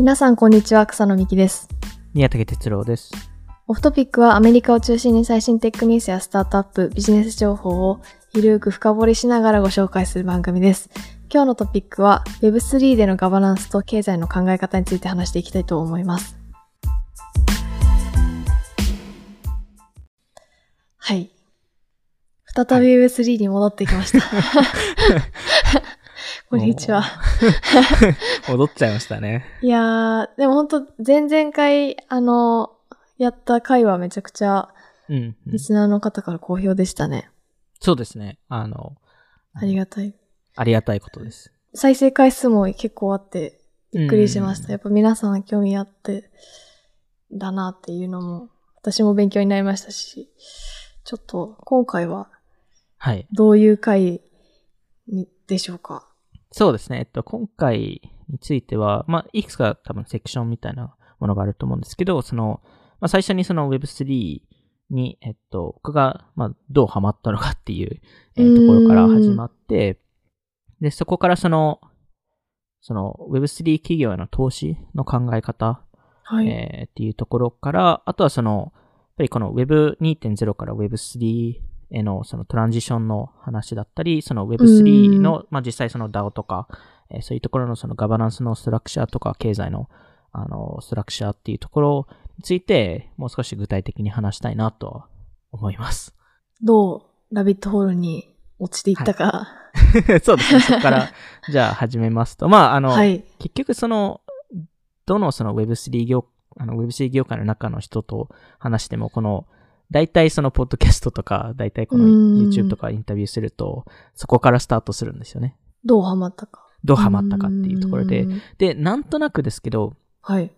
皆さんこんにちは、草野美希です。宮武哲郎です。オフトピックはアメリカを中心に最新テックニュースやスタートアップ、ビジネス情報をゆるーく深掘りしながらご紹介する番組です。今日のトピックは Web3 でのガバナンスと経済の考え方について話していきたいと思います。はい。再び Web3 に戻ってきました。こんにちは。戻っちゃいましたね。いやー、でも本当前々回、あの、やった回はめちゃくちゃうん、うんリスナーの方から好評でしたね。そうですね。あの、ありがたい。ありがたいことです。再生回数も結構あって、びっくりしました。うんやっぱ皆さん興味あって、だなっていうのも、私も勉強になりましたし、ちょっと今回ははい。どういう回にでしょうか？そうですね。えっと、今回については、まあ、いくつか多分セクションみたいなものがあると思うんですけど、その、まあ、最初にその Web3 に、えっと、僕が、まあ、どうハマったのかっていう、えーところから始まって、で、そこからその、その Web3 企業への投資の考え方、はい。えーっていうところから、あとはその、やっぱりこの Web2.0 から Web3 へのそのトランジションの話だったり、その Web3 の、まあ実際その DAO とか、えーそういうところのそのガバナンスのストラクチャーとか経済のあのストラクチャーっていうところについて、もう少し具体的に話したいなとは思います。どうラビットホールに落ちていったか。そうですね。そこから、じゃあ始めますと。まあ、あの、はい。結局その、どのその Web3 業、あの Web3 業界の中の人と話しても、この、大体そのポッドキャストとか、大体このうん YouTube とかインタビューすると、そこからスタートするんですよね。どうハマったか。どうハマったかっていうところでう。ん。で、なんとなくですけど、はい。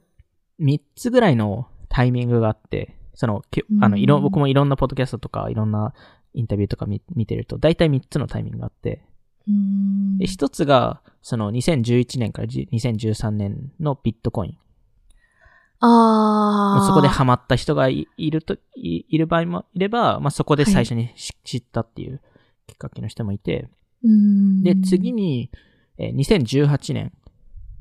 3つぐらいのタイミングがあって、その、きあの、いろ、うん僕もいろんなポッドキャストとか、いろんなインタビューとか見見てると、大体3つのタイミングがあって、うんで、一つが、その2011年からじ2013年のビットコイン。ああ。まあそこでハマった人がいいるとい、いる場合もいれば、まあ、そこで最初にし知ったっていうきっかけの人もいて、うんで、次に、えー2018年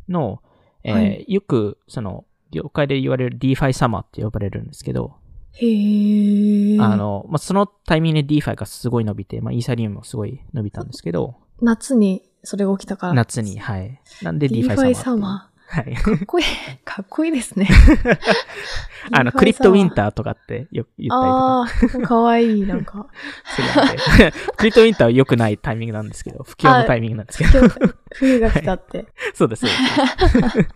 の、えーはいよく、その、業界で言われる DeFi サマーって呼ばれるんですけど、へえ。あ、の、まあ、そのタイミングで DeFi がすごい伸びて、まあ、イーサリウムもすごい伸びたんですけど、夏にそれが起きたから。夏に、はい。なんで DeFi サマーはい。ー。かっこいい。かっこいいですね。あの、クリプトウィンターとかってよく言ったりとかああ、かわいい、なんか。するので、クリプトウィンターは良くないタイミングなんですけど、不況のタイミングなんですけど、冬が来たって。そうです、そうです。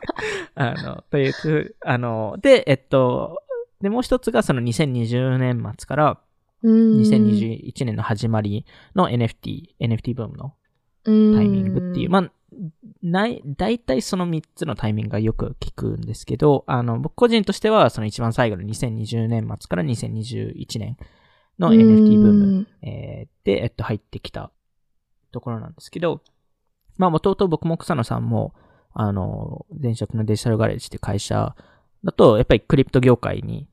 あの、という、あの、で、えっと、で、もう一つがその2020年末からうん。2021年の始まりの NFT、NFT ブームのタタイミングっていう、まあ、ない、大体その3つのタイミングがよく聞くんですけど、あの、僕個人としては、その一番最後の2020年末から2021年の NFT ブーム、えーで、えっと、入ってきたところなんですけど、まあ、もともと僕も草野さんも、あの、前職のデジタルガレージって会社だと、やっぱりクリプト業界に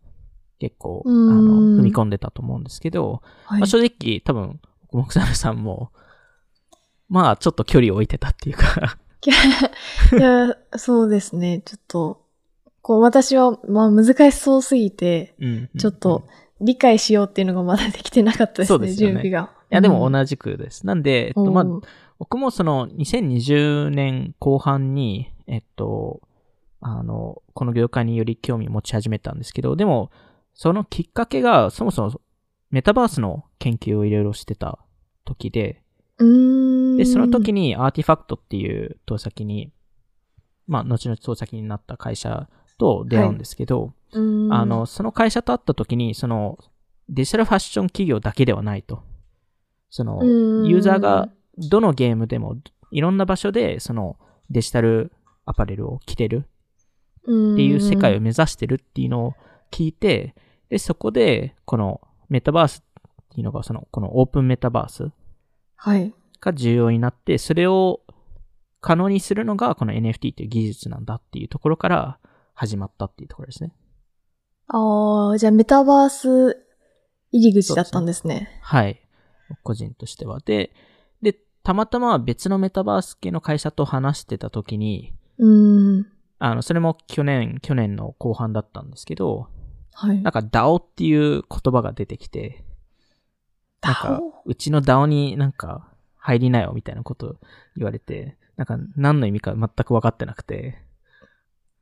結構、あうん。の、踏み込んでたと思うんですけど、はい。まあ、正直多分、僕も草野さんも、まあ、ちょっと距離を置いてたっていうか、いや、そうですね。ちょっと、こう、私は、まあ、難しそうすぎて、うんちょっと、理解しようっていうのがまだできてなかったですね、そうですよね準備が。いや、でもじ、同じくです。なんで、えっと、まあ、僕もその2020年後半に、えっと、あの、この業界により興味を持ち始めたんですけど、でも、そのきっかけが、そもそもメタバースの研究をいろいろしてた時で、うーん。で、その時にアーティファクトっていう投先に、まあ、後々投先になった会社と出会うんですけど、うん、あの、その会社と会った時に、その、デジタルファッション企業だけではないと。その、うんユーザーがどのゲームでも、いろんな場所で、その、デジタルアパレルを着てるっっていう世界を目指してるっていうのを聞いて、で、そこで、このメタバースっていうのが、その、このオープンメタバースはい。が重要になって、それを可能にするのが、この NFT っていう技術なんだっていうところから始まったっていうところですね。ああ、じゃあメタバース入り口だったんですね。はい。個人としては。で、で、たまたま別のメタバース系の会社と話してた時に、うーん。あの、それも去年、去年の後半だったんですけど、はい。なんか DAO っていう言葉が出てきて、なんか、うちの DAO になんか入りなよみたいなこと言われて、なんか何の意味か全く分かってなくて、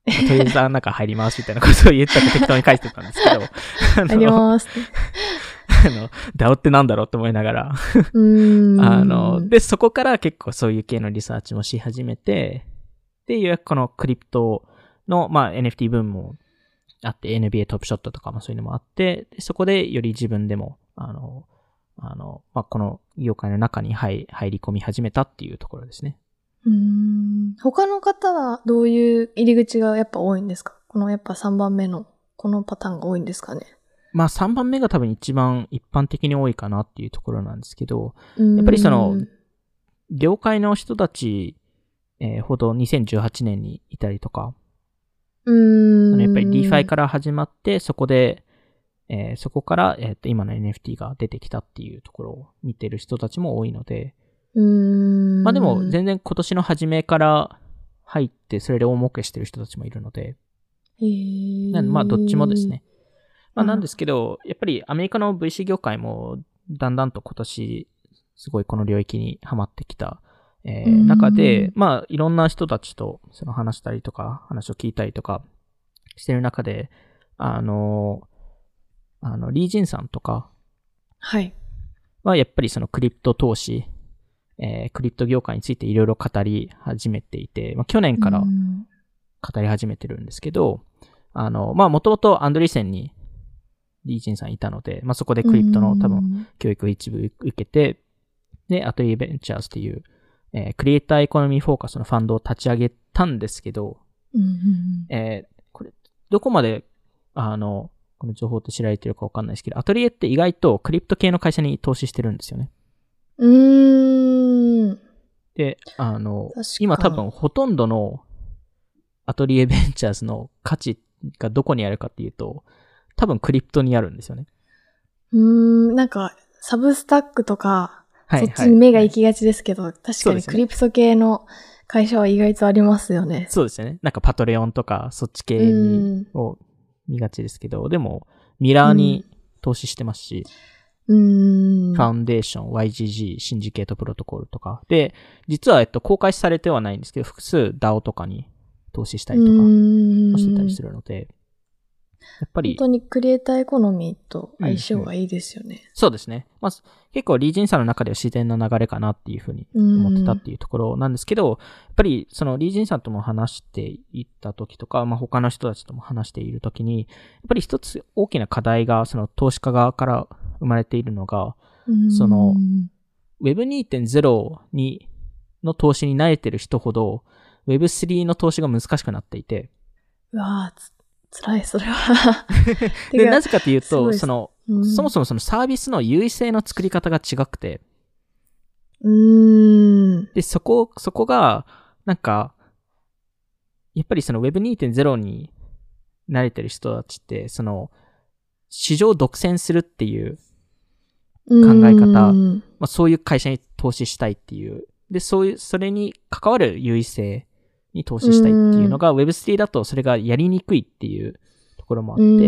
とりあえずあん中入りますみたいなことを言ったら適当に書いてたんですけど、あありの、ます。あの DAO ってなんだろうって思いながら、うーん。あの、で、そこから結構そういう系のリサーチもし始めて、で、ようやくこのクリプトの、まあ NFT 分もあって、NBA トップショットとかもそういうのもあって、でそこでより自分でも、あの、あの、まあこの業界の中に入入り込み始めたっていうところですね。うーん。他の方はどういう入り口がやっぱ多いんですか？このやっぱ3番目の、このパターンが多いんですかね？まあ3番目が多分一番一般的に多いかなっていうところなんですけど、やっぱりその業界の人たち、えーほど2018年にいたりとか、うーん。やっぱり DeFi から始まって、そこで、えーそこから、えーと今の NFT が出てきたっていうところを見てる人たちも多いので、うーん。まあでも全然今年の初めから入って、それで大儲けしてる人たちもいるので、へーなんでまあどっちもですね。。まあうんなんですけど、やっぱりアメリカの VC 業界もだんだんと今年、すごいこの領域にはまってきた、えーうん中で、まあいろんな人たちとその話したりとか、話を聞いたりとかしてる中で、あの、あの、リージンさんとかはい。はやっぱりそのクリプト投資、えークリプト業界についていろいろ語り始めていて、まあ去年からうん。語り始めてるんですけど、あの、まあ、もともとアンドリーセンにリージンさんいたので、まあ、そこでクリプトの多分、教育を一部受けて、で、アトリエベンチャーズっていう、えークリエイターエコノミーフォーカスのファンドを立ち上げたんですけど、うんうん。えーこれ、どこまで、あの、この情報って知られてるかわかんないですけど、アトリエって意外とクリプト系の会社に投資してるんですよね。うーん。で、あの確か、今多分ほとんどのアトリエベンチャーズの価値がどこにあるかっていうと、多分クリプトにあるんですよね。うーん。なんか、サブスタックとか、はい、そっちに目が行きがちですけど、確かそうですねにクリプト系の会社は意外とありますよね。そうですよね。なんかパトレオンとかそっち系にを見がちですけど、でもミラーに投資してますし、うーん。ファウンデーション、YGG、シンジケートプロトコルとか。で、実は、えっと、公開されてはないんですけど、複数 DAO とかに投資したりとかもしてたりする。るので、やっぱり本、当にクリエイターエコノミーと相性がいいですよね。そうですね。まあ、結構リージンさんの中では自然な流れかなっていうふうに思ってたっていうところなんですけど、やっぱりそのリージンさんとも話していった時とか、まあ、他の人たちとも話している時に、やっぱり一つ大きな課題がその投資家側から生まれているのが、うんその Web2.0 に、の投資に慣れてる人ほど、Web3 の投資が難しくなっていて、うわぁ、つ、辛い、それは。て で、かなぜかというと、その、うん。そもそもそのサービスの優位性の作り方が違くて、うーん。で、そこ、そこが、なんか、やっぱりその Web2.0 に慣れてる人たちって、その、市場を独占するっていう、考え方まあ、そういう会社に投資したいっていう、で、そういう、それに関わる優位性に投資したいっていうのが、Web3 だとそれがやりにくいっていうところもあって、って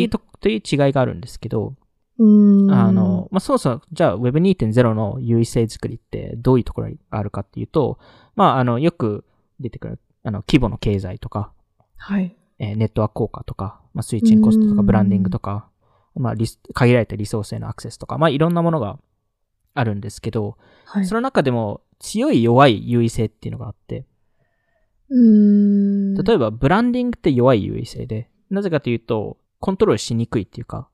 いうと、という違いがあるんですけど、うんあの、、まあ、そもそも、じゃあ Web2.0 の優位性作りってどういうところがあるかっていうと、まあ、あの、よく出てくる、あの、規模の経済とか、はい。えーネットワーク効果とか、まあ、スイッチングコストとか、うんブランディングとか、まあリス、限られたリソースへのアクセスとか、まあ、いろんなものがあるんですけど、はい。その中でも強い弱い優位性っていうのがあって、うーん。例えばブランディングって弱い優位性で、なぜかというと、コントロールしにくいっていうか、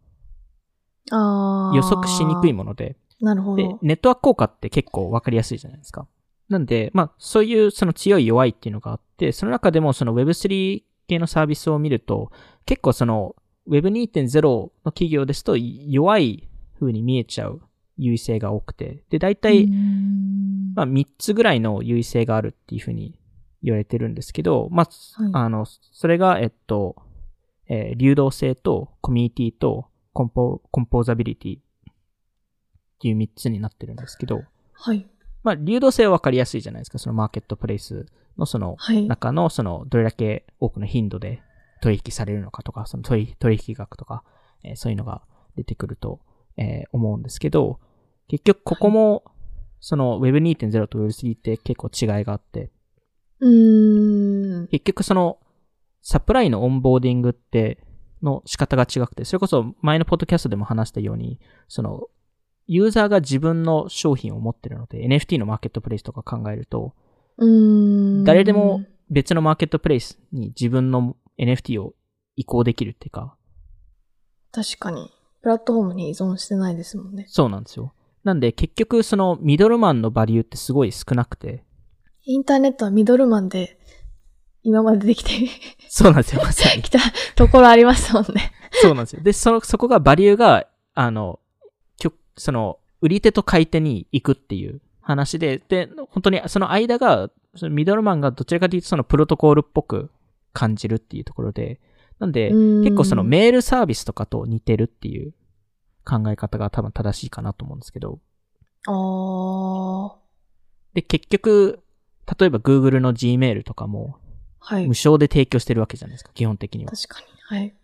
予測しにくいもので、でなるほど、。ネットワーク効果って結構わかりやすいじゃないですか。なんで、まあ、そういうその強い弱いっていうのがあって、その中でもその Web3 系のサービスを見ると、結構その Web2.0 の企業ですと弱い風に見えちゃう優位性が多くて、で、大体、まあ、3つぐらいの優位性があるっていう風に言われてるんですけど、まあ、はいあの、それが、えっと、えー流動性とコミュニティとコンポ、コンポーザビリティっていう3つになってるんですけど、はい。まあ、流動性はわかりやすいじゃないですか。そのマーケットプレイスのそのはい。中のそのどれだけ多くの頻度で取引されるのかとか、その取取引額とか、えーそういうのが出てくると、えー思うんですけど、結局ここも、その Web2.0 と Web3 って結構違いがあって、うーん。結局そのサプライのオンボーディングっての仕方が違くて、それこそ前のポッドキャストでも話したように、そのユーザーが自分の商品を持ってるので、NFT のマーケットプレイスとか考えると。誰でも別のマーケットプレイスに自分の NFT を移行できるっていうか、確かに。プラットフォームに依存してないですもんね。そうなんですよ。なんで結局そのミドルマンのバリューってすごい少なくて、インターネットはミドルマンで今までできてそうなんですよ、まさにき。たところありますもんね。そうなんですよ。で、その、そこがバリューが、あの、その、売り手と買い手に行くっていう話で、で、本当にその間が、そのミドルマンがどちらかというとそのプロトコールっぽく感じるっていうところで、なんで、結構その目メールサービスとかと似てるっていう考え方が多分正しいかなと思うんですけど、あー。で、結局、例えば Google の Gmail とかもはい無。償で提供してるわけじゃないですか、基本的には。確かに。はい。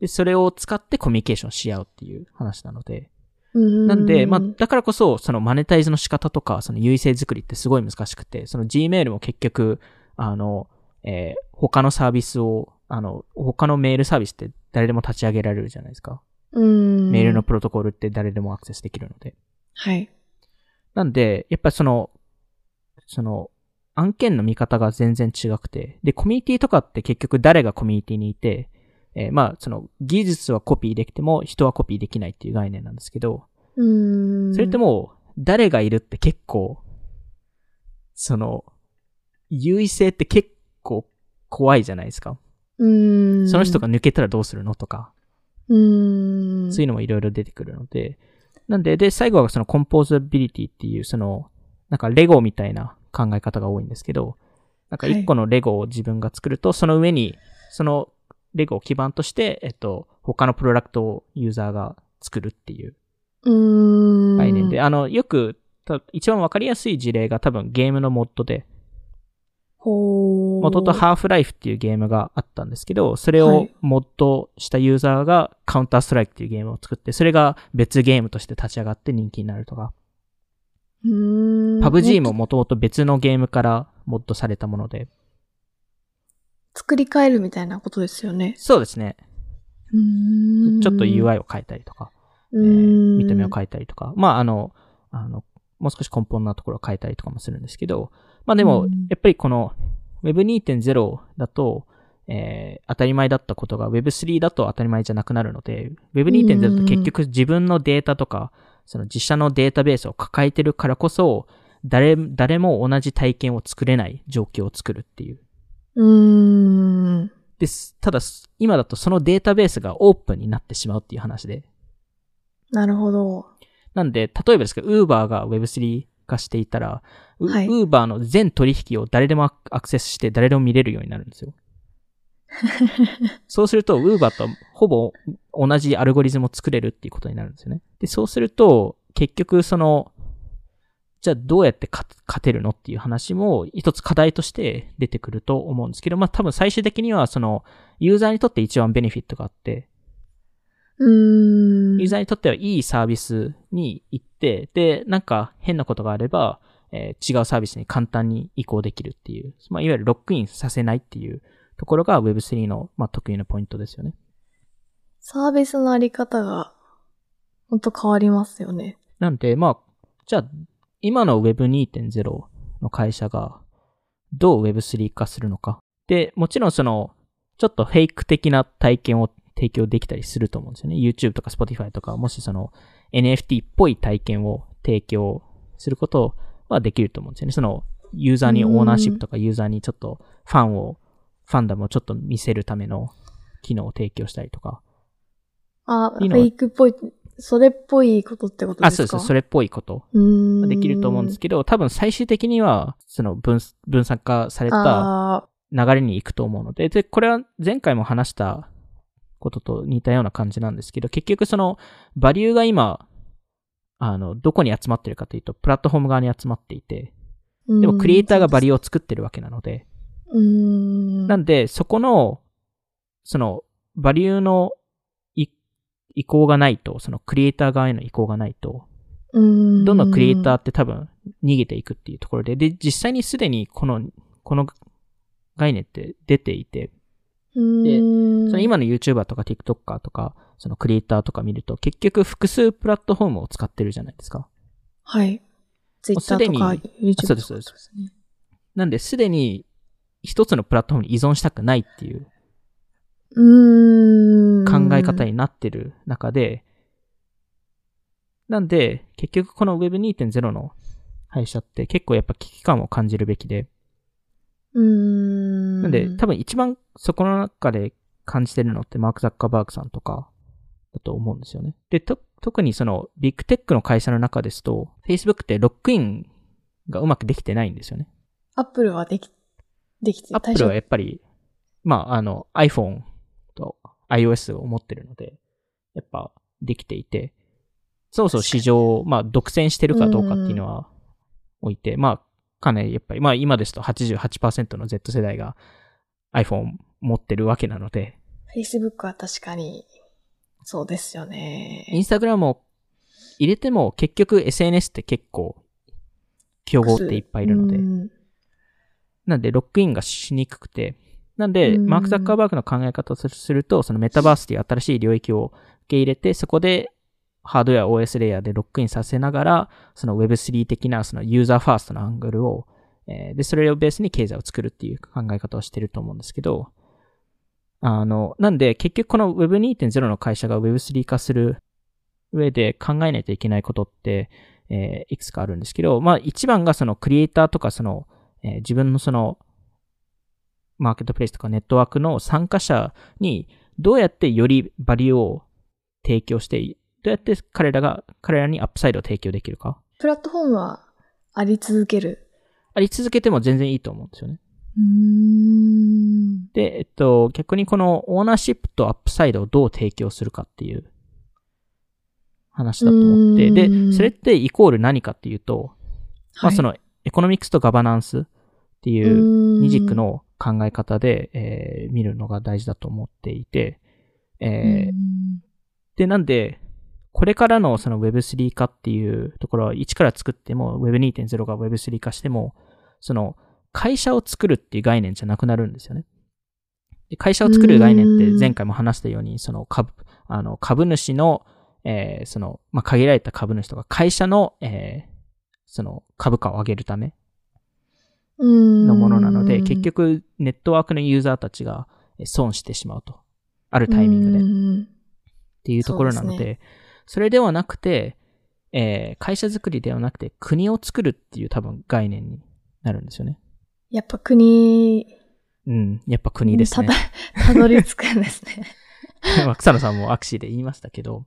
で、それを使ってコミュニケーションし合うっていう話なので、ななんで、まあ、だからこそ、そのマネタイズの仕方とか、その優位性作りってすごい難しくて、その Gmail も結局、あの、えー他のサービスを、あの、他のメールサービスって誰でも立ち上げられるじゃないですか。うん。メールのプロトコルって誰でもアクセスできるので。はい。なんで、やっぱりその、その、案件の見方が全然違くて、で、コミュニティとかって結局誰がコミュニティにいて、えーまあ、その、技術はコピーできても人はコピーできないっていう概念なんですけど、うん。それってもう、誰がいるって結構、その、優位性って結構怖いじゃないですか。うん。その人が抜けたらどうするのとか、うん。そういうのもいろいろ出てくるので、なんで、で、最後はそのコンポーザビリティっていう、その、なんかレゴみたいな考え方が多いんですけど、なんか一個のレゴを自分が作ると、その上に、そのレゴを基盤として、えっと、他のプロダクトをユーザーが作るっていううん。概念で、あの、よく、た一番わかりやすい事例が多分ゲームのモッドで、ほー。元とハーフライフっていうゲームがあったんですけど、それをはいモッドしたユーザーがカウンターストライクっていうゲームを作って、それが別ゲームとして立ち上がって人気になるとか、パブ G ももともと別のゲームからモッドされたもので、作り変えるみたいなことですよね。そうですね。ちょっと UI を変えたりとか、えうーん見た目を変えたりとか、まああの、あの、もう少し根本なところを変えたりとかもするんですけど、まあでもうん、やっぱりこの Web2.0 だと、えー当たり前だったことが Web3 だと当たり前じゃなくなるので、Web2.0 って結局自分のデータとか、その自社のデータベースを抱えてるからこそ、誰、誰も同じ体験を作れない状況を作るっていう。うーん。です。ただ、今だとそのデータベースがオープンになってしまうっていう話で。なるほど。なんで、例えばですけど、Uber が Web3 化していたら、ウはい Uber の全取引を誰でもアアクセスして誰でも見れるようになるんですよ。そうすると、Uber とほぼ同じアルゴリズムを作れるっていうことになるんですよね。で、そうすると、結局その、じゃあどうやって勝勝てるのっていう話も一つ課題として出てくると思うんですけど、まあ多分最終的にはその、ユーザーにとって一番ベネフィットがあって、うーん。ユーザーにとってはいいサービスに行って、で、なんか変なことがあれば、えー違うサービスに簡単に移行できるっていう、まあ、いわゆるロックインさせないっていうところが Web3 の、まあ、得意なポイントですよね。サービスのあり方が、ほんと変わりますよね。なんで、まあ、じゃあ、今の Web2.0 の会社がどう Web3 化するのか。で、もちろんその、ちょっとフェイク的な体験を提供できたりすると思うんですよね。YouTube とか Spotify とか、もしその NFT っぽい体験を提供することはできると思うんですよね。その、ユーザーにオーナーシップとかユーザーにちょっとファンを、ファンダムをちょっと見せるための機能を提供したりとか。あ、フェイクっぽい、それっぽいことってことあ、ですか？そうです。それっぽいこと。できると思うんですけど、多分最終的には、その分、分散化されたあ流れに行くと思うので、で、これは前回も話したことと似たような感じなんですけど、結局その、バリューが今、あの、どこに集まってるかというと、プラットフォーム側に集まっていて、ーでもクリエイターがバリューを作ってるわけなので、うん。なんで、そこの、その、バリューのい意向がないと、そのクリエイター側への意向がないと、うん。どんどんクリエイターって多分逃げていくっていうところで、で、実際にすでにこの、この概念って出ていて、うん、その今の YouTuber とか TikToker とか、そのクリエイターとか見ると、結局複数プラットフォームを使ってるじゃないですか。はい。ツイッタすでにーとか YouTube とかそうですそうですね。なんで、すでに一つのプラットフォームに依存したくないっていううーん。考え方になってる中で、なんで、結局この Web2.0 の会社って結構やっぱ危機感を感じるべきで、うーん。なんで多分一番そこの中で感じてるのってマーク・ザッカーバーグさんとかだと思うんですよね。で、と、特にそのビッグテックの会社の中ですと、Facebook ってロックインがうまくできてないんですよね。アップルはでき、できて、アップルはやっぱり、まあ、あの iPhone と iOS を持ってるので、やっぱできていて、そうそう市場を、まあ、独占してるかどうかっていうのは置いて、まあ、かなりやっぱり、まあ今ですと88%の Z 世代が iPhone 持ってるわけなので、Facebook は確かに、そうですよね。インスタグラムを入れても結局 SNS って結構競合っていっぱいいるので。う、んなんでロックインがしにくくて、なんで、うん。マーク・ザッカーバーグの考え方をすると、そのメタバースという新しい領域を受け入れて、そこでハードウェア、OS レイヤーでロックインさせながら、その Web3 的なそのユーザーファーストのアングルを、えーで、それをベースに経済を作るっていう考え方をしてると思うんですけど、あの、なんで結局この Web2.0 の会社が Web3 化する上で考えないといけないことって、えーいくつかあるんですけど、まあ一番がそのクリエイターとかその、えー自分のその、マーケットプレイスとかネットワークの参加者にどうやってよりバリューを提供して、どうやって彼らが、彼らにアップサイドを提供できるか。プラットフォームはあり続ける。あり続けても全然いいと思うんですよね。で、えっと、逆にこのオーナーシップとアップサイドをどう提供するかっていう話だと思って、で、んそれってイコール何かっていうと、まあそののエコノミクスとガバナンスっていう二軸の考え方で、えー見るのが大事だと思っていて、えーで、なんで、これからのその Web3 化っていうところは、一から作っても Web2.0 が Web3 化しても、その会社を作るっていう概念じゃなくなるんですよね。で会社を作る概念って前回も話したように、その株、あの株主の、えーその、まあ、限られた株主とか会社の、えーその株価を上げるためののものなので、結局ネットワークのユーザーたちがえー損してしまうと。あるタイミングで。っで。ていうところなので、そうでそれではなくて、えー会社作りではなくて国を作るっていう多分概念になるんですよね。やっぱ国うん。やっぱ国ですねた。だたどり着くんですね。まあ草野さんもアクシーで言いましたけど、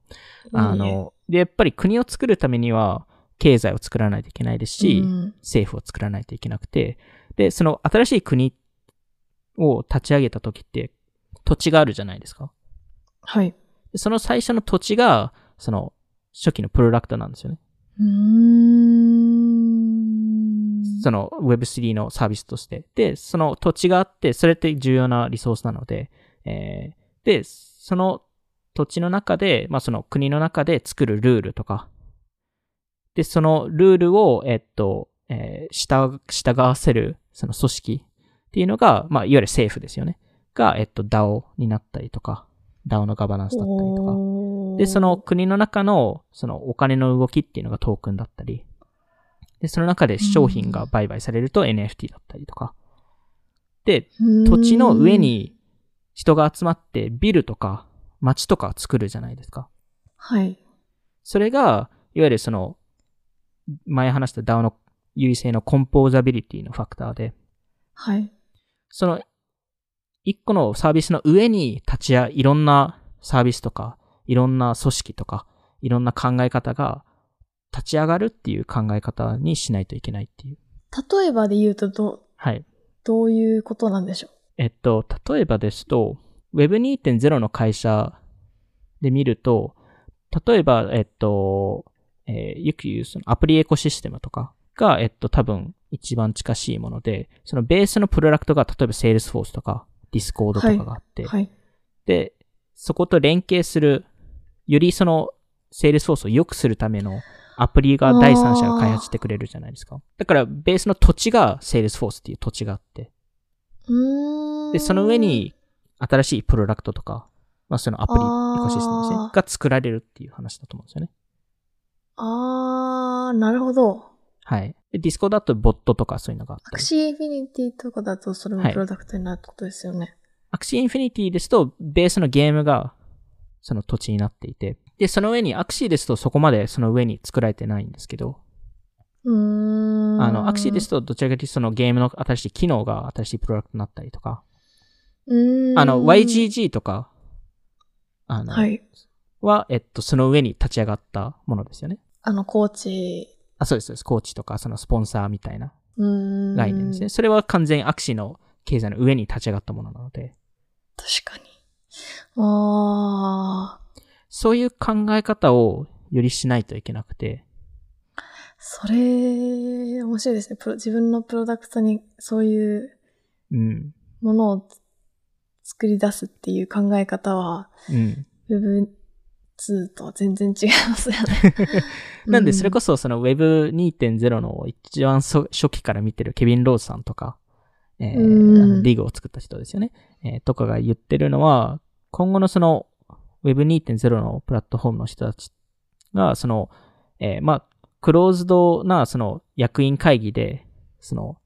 あの、で、やっぱり国を作るためには経済を作らないといけないですし、うん政府を作らないといけなくて、で、その新しい国を立ち上げた時って土地があるじゃないですか。はい。でその最初の土地が、その初期のプロダクトなんですよね。うーん。その Web3 のサービスとして。で、その土地があって、それって重要なリソースなので、えーで、その土地の中で、まあその国の中で作るルールとか、で、そのルールを、えっと、えー従従わせる、その組織っていうのが、まあ、いわゆる政府ですよね。が、えっと、DAO になったりとか、DAO のガバナンスだったりとか。で、その、国の中の、そのお金の動きっていうのがトークンだったり、で、その中で商品が売買されると NFT だったりとか。で、土地の上、に人が集まってビルとか街とか作るじゃないですか。はい。それが、いわゆるその、前話した DAO の優位性のコンポーザビリティのファクターで、はい。その、一個のサービスの上に立ち会い、いろんなサービスとか、いろんな組織とか、いろんな考え方が立ち上がるっていう考え方にしないといけないっていう。例えばで言うと、ど、はい。どういうことなんでしょえっと、例えばですと、Web2.0 の会社で見ると、例えば、えっと、えーよく言うそのアプリエコシステムとかが、えっと、多分、一番近しいもので、そのベースのプロダクトが例えば Salesforce とか Discord とかがあって、はい。で、そこと連携する、よりその Salesforce を良くするためのアプリが第三者が開発してくれるじゃないですか。だからベースの土地が Salesforce っていう土地があって。で、その上、に新しいプロダクトとか、まあそのアプリ、エコシステムですね、が作られるっていう話だと思うんですよね。あー、なるほど。はい。で、ディスコだとボットとかそういうのがあっ。アクシーインフィニティとかだとそれもはいプロダクトになるってことですよね。アクシーインフィニティですと、ベースのゲームがその土地になっていて、で、その上にアクシーですとそこまでその上に作られてないんですけど、うーん。あの、アクシーですとどちらかというとそのゲームの新しい機能が新しいプロダクトになったりとか、うーん。あの、YGG とか、あの、はい。は、えっと、その上に立ち上がったものですよね。あの、コーチ、あ、そうです、そうです。コーチとか、そのスポンサーみたいなうーん。概念ですね。それは完全にアクシーの経済の上に立ち上がったものなので、確かに。あー。そういう考え方をよりしないといけなくて、それ、面白いですね。プロ自分のプロダクトにそういううん、ものを作り出すっていう考え方は、うん。Web2 とは全然違いますよね。なんで、それこそ、そその Web2.0 の一番そ初期から見てるケビン・ローズさんとか、えーうんあのリグを作った人ですよね。えーとかが言ってるのは、今後のその Web2.0 のプラットフォームの人たちが、その、えーまあ、クローズドなその役員会議で、その、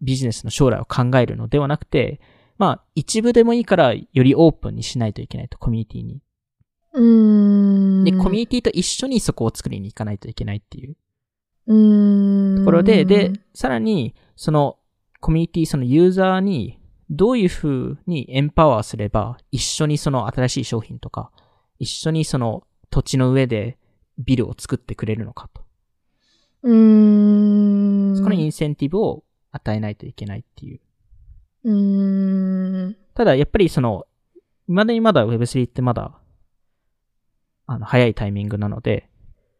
ビジネスの将来を考えるのではなくて、まあ、一部でもいいから、よりオープンにしないといけないと、コミュニティに。うーん。で、コミュニティと一緒にそこを作りに行かないといけないっていううーん。ところで、で、さらに、そのコミュニティ、そのユーザーに、どういう風にエンパワーすれば、一緒にその新しい商品とか、一緒にその土地の上でビルを作ってくれるのかと。うーん。そこにインセンティブを与えないといけないっていう。うーん。ただ、やっぱりその、未だにまだ Web3 ってまだ、あの、早いタイミングなので、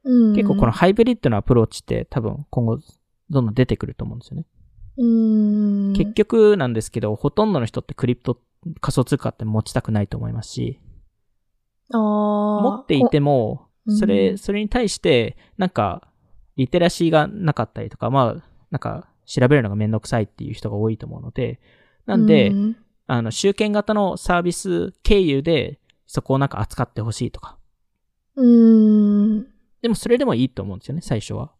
うん。結構この、ハイブリッドなアプローチって多分今後どんどん出てくると思うんですよね。うーん。結局なんですけど、ほとんどの人ってクリプト仮想通貨って持ちたくないと思いますし、持っていても、おそれ、うんそれに対して、なんか、リテラシーがなかったりとか、まあ、なんか、調べるのがめんどくさいっていう人が多いと思うので、なんで、うんあの、集権型のサービス経由で、そこをなんか扱ってほしいとか。うーん。でもそれでもいいと思うんですよね、最初は。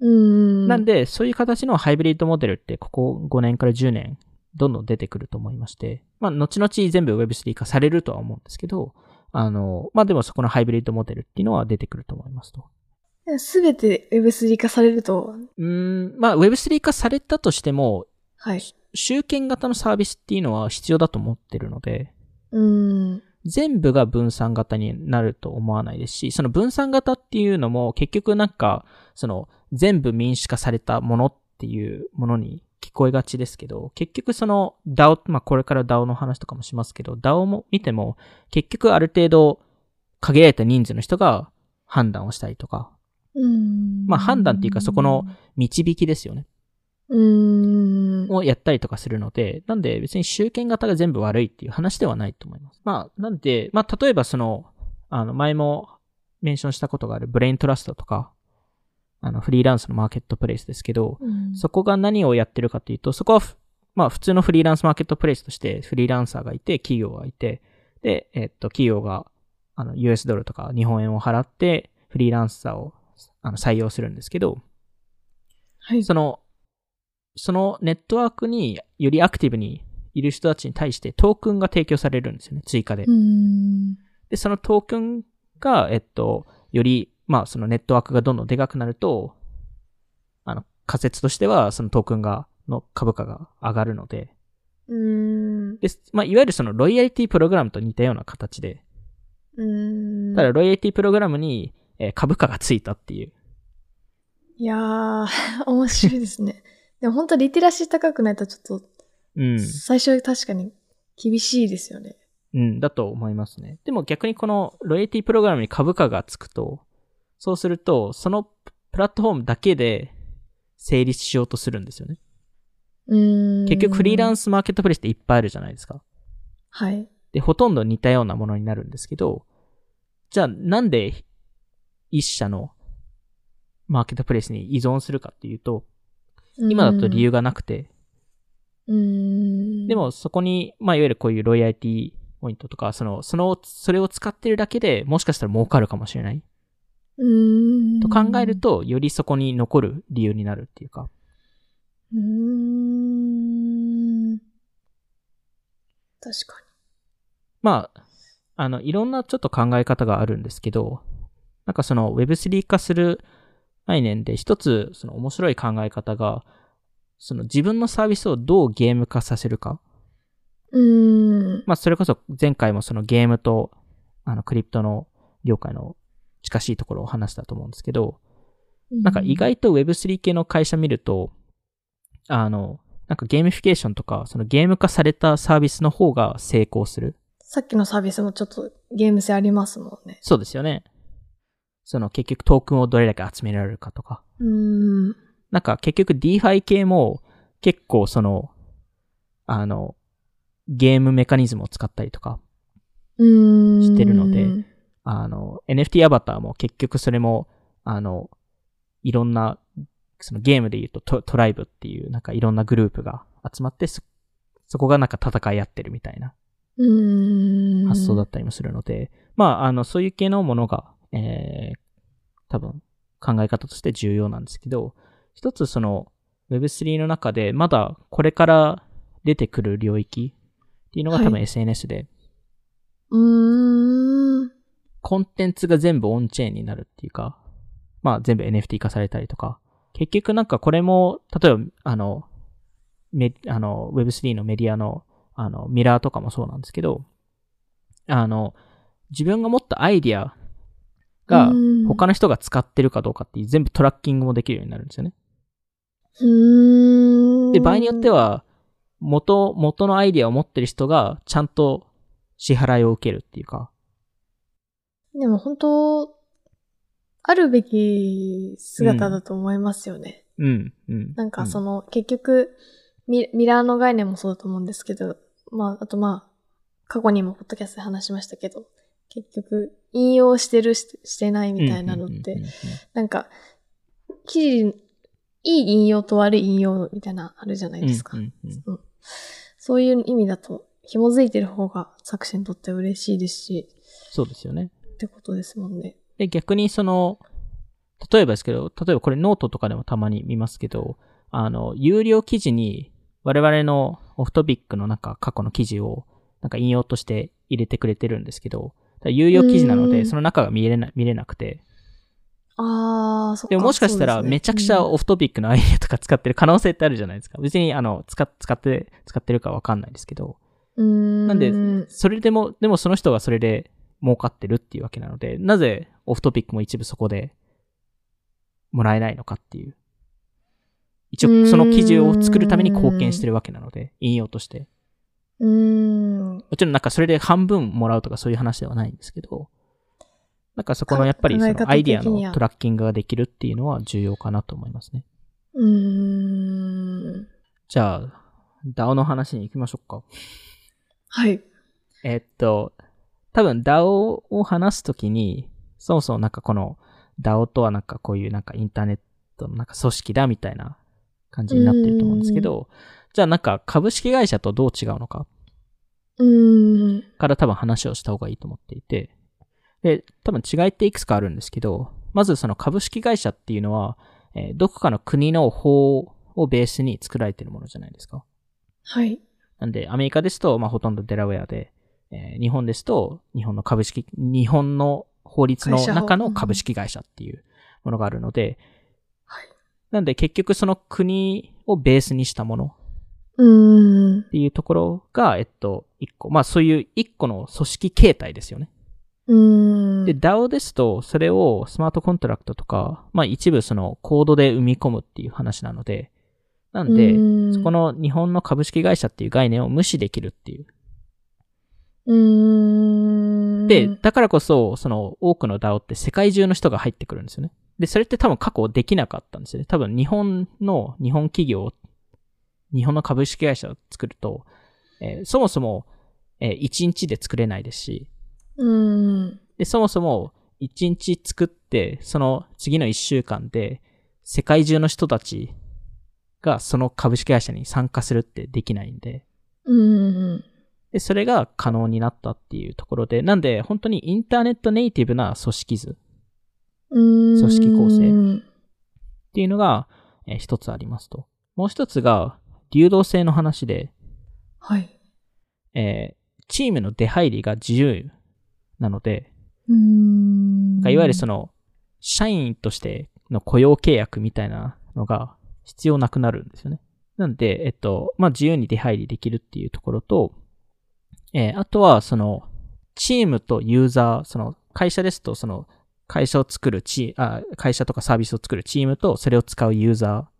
うーん。なんで、そういう形のハイブリッドモデルって、ここ5年から10年、どんどん出てくると思いまして、まあ、後々全部 Web3 化されるとは思うんですけど、あの、まあ、でもそこのハイブリッドモデルっていうのは出てくると思いますと。すべて Web3 化されると、うーん、まあ、Web3 化されたとしても、はい。集権型のサービスっていうのは必要だと思ってるので、うーん。全部が分散型になると思わないですし、その分散型っていうのも結局なんか、その全部民主化されたものっていうものに聞こえがちですけど、結局その DAO、まあこれから DAO の話とかもしますけど、DAO も見ても結局ある程度限られた人数の人が判断をしたりとか、うーん。まあ判断っていうかそこの、導きですよね。うをやったりとかするので、なんで別に集権型が全部悪いっていう話ではないと思います。まあ、なんで、まあ例えばその、あの、前もメンションしたことがあるブレイントラストとか、あの、フリーランスのマーケットプレイスですけど、うんそこが何をやってるかっていうと、そこはふ、まあ普通のフリーランスマーケットプレイスとしてフリーランサーがいて、企業がいて、で、えっと、企業が、あの、US ドルとか日本円を払って、フリーランサーをあの採用するんですけど、はい。その、そのネットワークによりアクティブにいる人たちに対してトークンが提供されるんですよね、追加で。で、そのトークンが、えっと、より、まあ、そのネットワークがどんどんでかくなると、あの、仮説としては、そのトークンが、の株価が上がるので、うーん。で、まあ、いわゆるそのロイヤリティプログラムと似たような形で、うーん。ただロイヤリティプログラムに、えー株価がついたっていう。いやー、面白いですね。でも本当リテラシー高くないとちょっと、うん。最初確かに厳しいですよね。うん、だと思いますね。でも逆にこのロイヤリティプログラムに株価がつくと、そうすると、そのプラットフォームだけで成立しようとするんですよね。うーん。結局フリーランス。スマーケットプレイスっていっぱいあるじゃないですか。はい。で、ほとんど似たようなものになるんですけど、じゃあなんで一社のマーケットプレイスに依存するかっていうと、今だと理由がなくて、うーん。でもそこに、まあいわゆるこういうロイヤリティポイントとか、その、その、それを使ってるだけでもしかしたら儲かるかもしれない。うーん。と考えると、よりそこに残る理由になるっていうか。うーん。確かまあ、あの、いろんなちょっと考え方があるんですけど、なんかその Web3 化する概念で一つその面白い考え方が、その自分のサービスをどうゲーム化させるか。に。うーん。まあそれこそ前回もそのゲームとあのクリプトの業界の近しいところを話したと思うんですけど、なんか意外と Web3 系の会社見ると、あの、なんかゲーミフィケーションとか、そのゲーム化されたサービスの方が成功する。さっきのサービスもちょっとゲーム性ありますもんね。そうですよね。その結局トークンをどれだけ集められるかとか。うーん。なんか結局 DeFi 系も結構その、あの、ゲームメカニズムを使ったりとか。してるのであの、NFT アバターも結局それも、あの、いろんな、そのゲームで言うとトトライブっていうなんかいろんなグループが集まってそ、そこがなんか戦い合ってるみたいな。発想だったりもするので、まあ、あの、そういう系のものが、えー、多分考え方として重要なんですけど、一つその Web3 の中でまだこれから出てくる領域っていうのが多分はい SNS で、うーん。コンテンツが全部オンチェーンになるっていうか、まあ全部 NFT 化されたりとか、結局なんかこれも、例えば、あの、メあの Web3 のメディアの、あの、ミラーとかもそうなんですけど、あの、自分が持ったアイディアがうん他の人が使ってるかどうかっていう全部トラッキングもできるようになるんですよね。うーん。で、場合によって、は、元、元のアイディアを持ってる人がちゃんと支払いを受けるっていうか、でも本当、あるべき姿だと思いますよね。うん、うん。なんかその、の、結局ミ、ミラーの概念もそうだと思うんですけど、まあ、あとまあ、過去にもポッドキャストで話しましたけど、結局、引用してるししてないみたいなのってなんか、記事、いい引用と悪い引用みたいなあるじゃないですか。そういう意味だと、紐づいてる方が作者にとっては嬉しいですし、そうですよね。ってことですもんね。で、逆にその、例えばですけど、例えばこれノートとかでもたまに見ますけど、あの、有料記事に我々のオフトピックのなんか過去の記事をなんか引用として入れてくれてるんですけど、有料記事なので、うんその中が見れな見れなくて、あー、そっか。でももしかしたらめちゃくちゃオフトピックのアイデアとか使ってる可能性ってあるじゃないですか。別にあの、使っ使って、使ってるかわかんないですけど。うん。なんでうんそれでも、でもその人がそれで儲かってるっていうわけなので、なぜオフトピックも一部そこでもらえないのかっていう。一応その記事を作るために貢献してるわけなので、引用として。うーん。もちろんなんかそれで半分もらうとかそういう話ではないんですけど、なんかそこのやっぱりそのアイディアのトラッキングができるっていうのは重要かなと思いますね。うーん。じゃあ、DAO の話に行きましょうか。はい。えっと、多分 DAO を話すときに、そもそもなんかこの DAO とはなんかこういうなんかインターネットのなんか組織だみたいな感じになってると思うんですけど、じゃあなんか株式会社とどう違うのか。から多分話をした方がいいと思っていて、で、多分違いっていくつかあるんですけど、まずその株式会社っていうのは、えーどこかの国の法をベースに作られているものじゃないですか。はい。なんで、アメリカですと、まあ、ほとんどデラウェアで、えー日本ですと、日本の株式、日本の法律の中の株式会社っていうものがあるので、はい。なんで結局その国をベースにしたものうーんっ。ていうところが、えっと、一個。まあそういう一個の組織形態ですよね。うーん。で、DAO ですと、それをスマートコントラクトとか、まあ一部そのコードで生み込むっていう話なので、なんで、そこの、の日本の株式会社っていう概念を無視できるっていううーん。で、だからこそ、その多くの DAO って世界中の人が入ってくるんですよね。で、それって多分過去できなかったんですよね。多分日本の、日本企業、日本の株式会社を作ると、えーそもそも、えー1日で作れないですし、うん。で、そもそも1日作って、その次の1週間で、世界中の人たちがその株式会社に参加するってできないんで、うん。で、それが可能になったっていうところで、なんで本当にインターネットネイティブな組織図。組織構成うん。ていうのが、えー一つありますと。もう一つが、流動性の話で、はい。えーチームの出入りが自由なので、うん。いわゆるその、社員としての雇用契約みたいなのが必要なくなるんですよね。なんで、えっと、まあ、自由に出入りできるっていうところと、えーあとは、その、チームとユーザー、その、会社ですと、その、会社を作るチあ、会社とかサービスを作るチームと、それを使うユーザー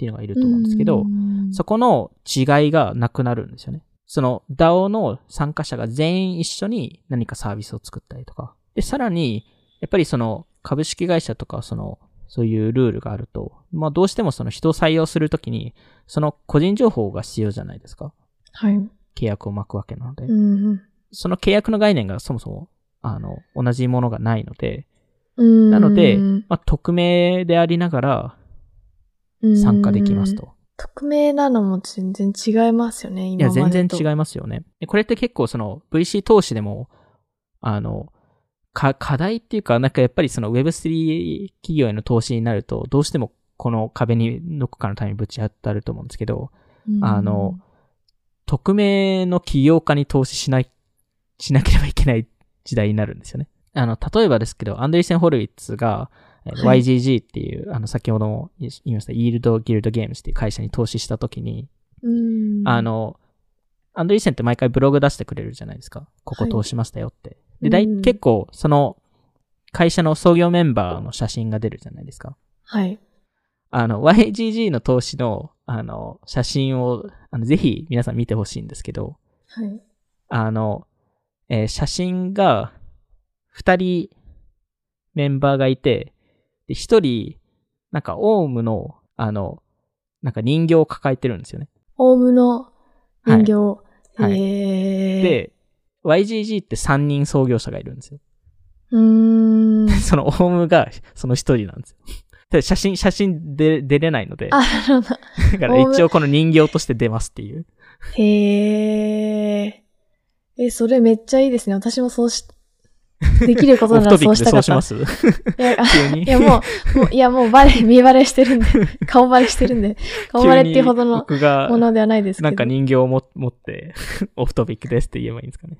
っていうのがいると思うんですけど、うんそこの違いがなくなるんですよね。その DAO の参加者が全員一緒に何かサービスを作ったりとか。で、さらに、やっぱりその株式会社とかその、そういうルールがあると、まあどうしてもその人を採用するときに、その個人情報が必要じゃないですか。はい。契約を巻くわけなので。うん。その契約の概念がそもそも、あの、同じものがないので、うん。なので、まあ匿名でありながら参加できますうん。と。匿名なのも全然違いますよね、いや、今までと。全然違いますよね。でこれって結構その VC 投資でも、あの、か、課題っていうか、なんかやっぱりその Web3 企業への投資になると、どうしてもこの壁にどこかのためにぶち当たると思うんですけど、うんあの、匿名の起業家に投資しない、しなければいけない時代になるんですよね。あの、例えばですけど、アンドリーセン・ホルウィッツが、えーはい YGG っていう、あの、先ほども言いました、イールド・ギルド・ゲームズっていう会社に投資したときに、うん。あ、の、アンドリーセンって毎回ブログ出してくれるじゃないですか。ここ投資ましたよって。で、だいうん結構、その、会社の創業メンバーの写真が出るじゃないですか。はい。あの、YGG の投資の、あの、写真を、あの、ぜひ皆さん見てほしいんですけど、はい。あの、えー写真が、二人、メンバーがいて、で、一人、なんか、オウムの、あの、なんか人形を抱えてるんですよね。オウムの人形。はいへー、で、YGG って3人創業者がいるんですよ。うーん。そのオウムがその一人なんですよ。で写真、写真で出れないので、だあ、なるほど。から一応この人形として出ますっていう。へえ。え、それめっちゃいいですね。私もそうし、できることオならそうしたかそうった。します？いや。いやもう、もういやもうバレ、見バレしてるんで、顔バレしてるんで、顔バレっていうほどのも、のではないですけど。なんか人形をも持って、オフトピックですって言えばいいんですかね。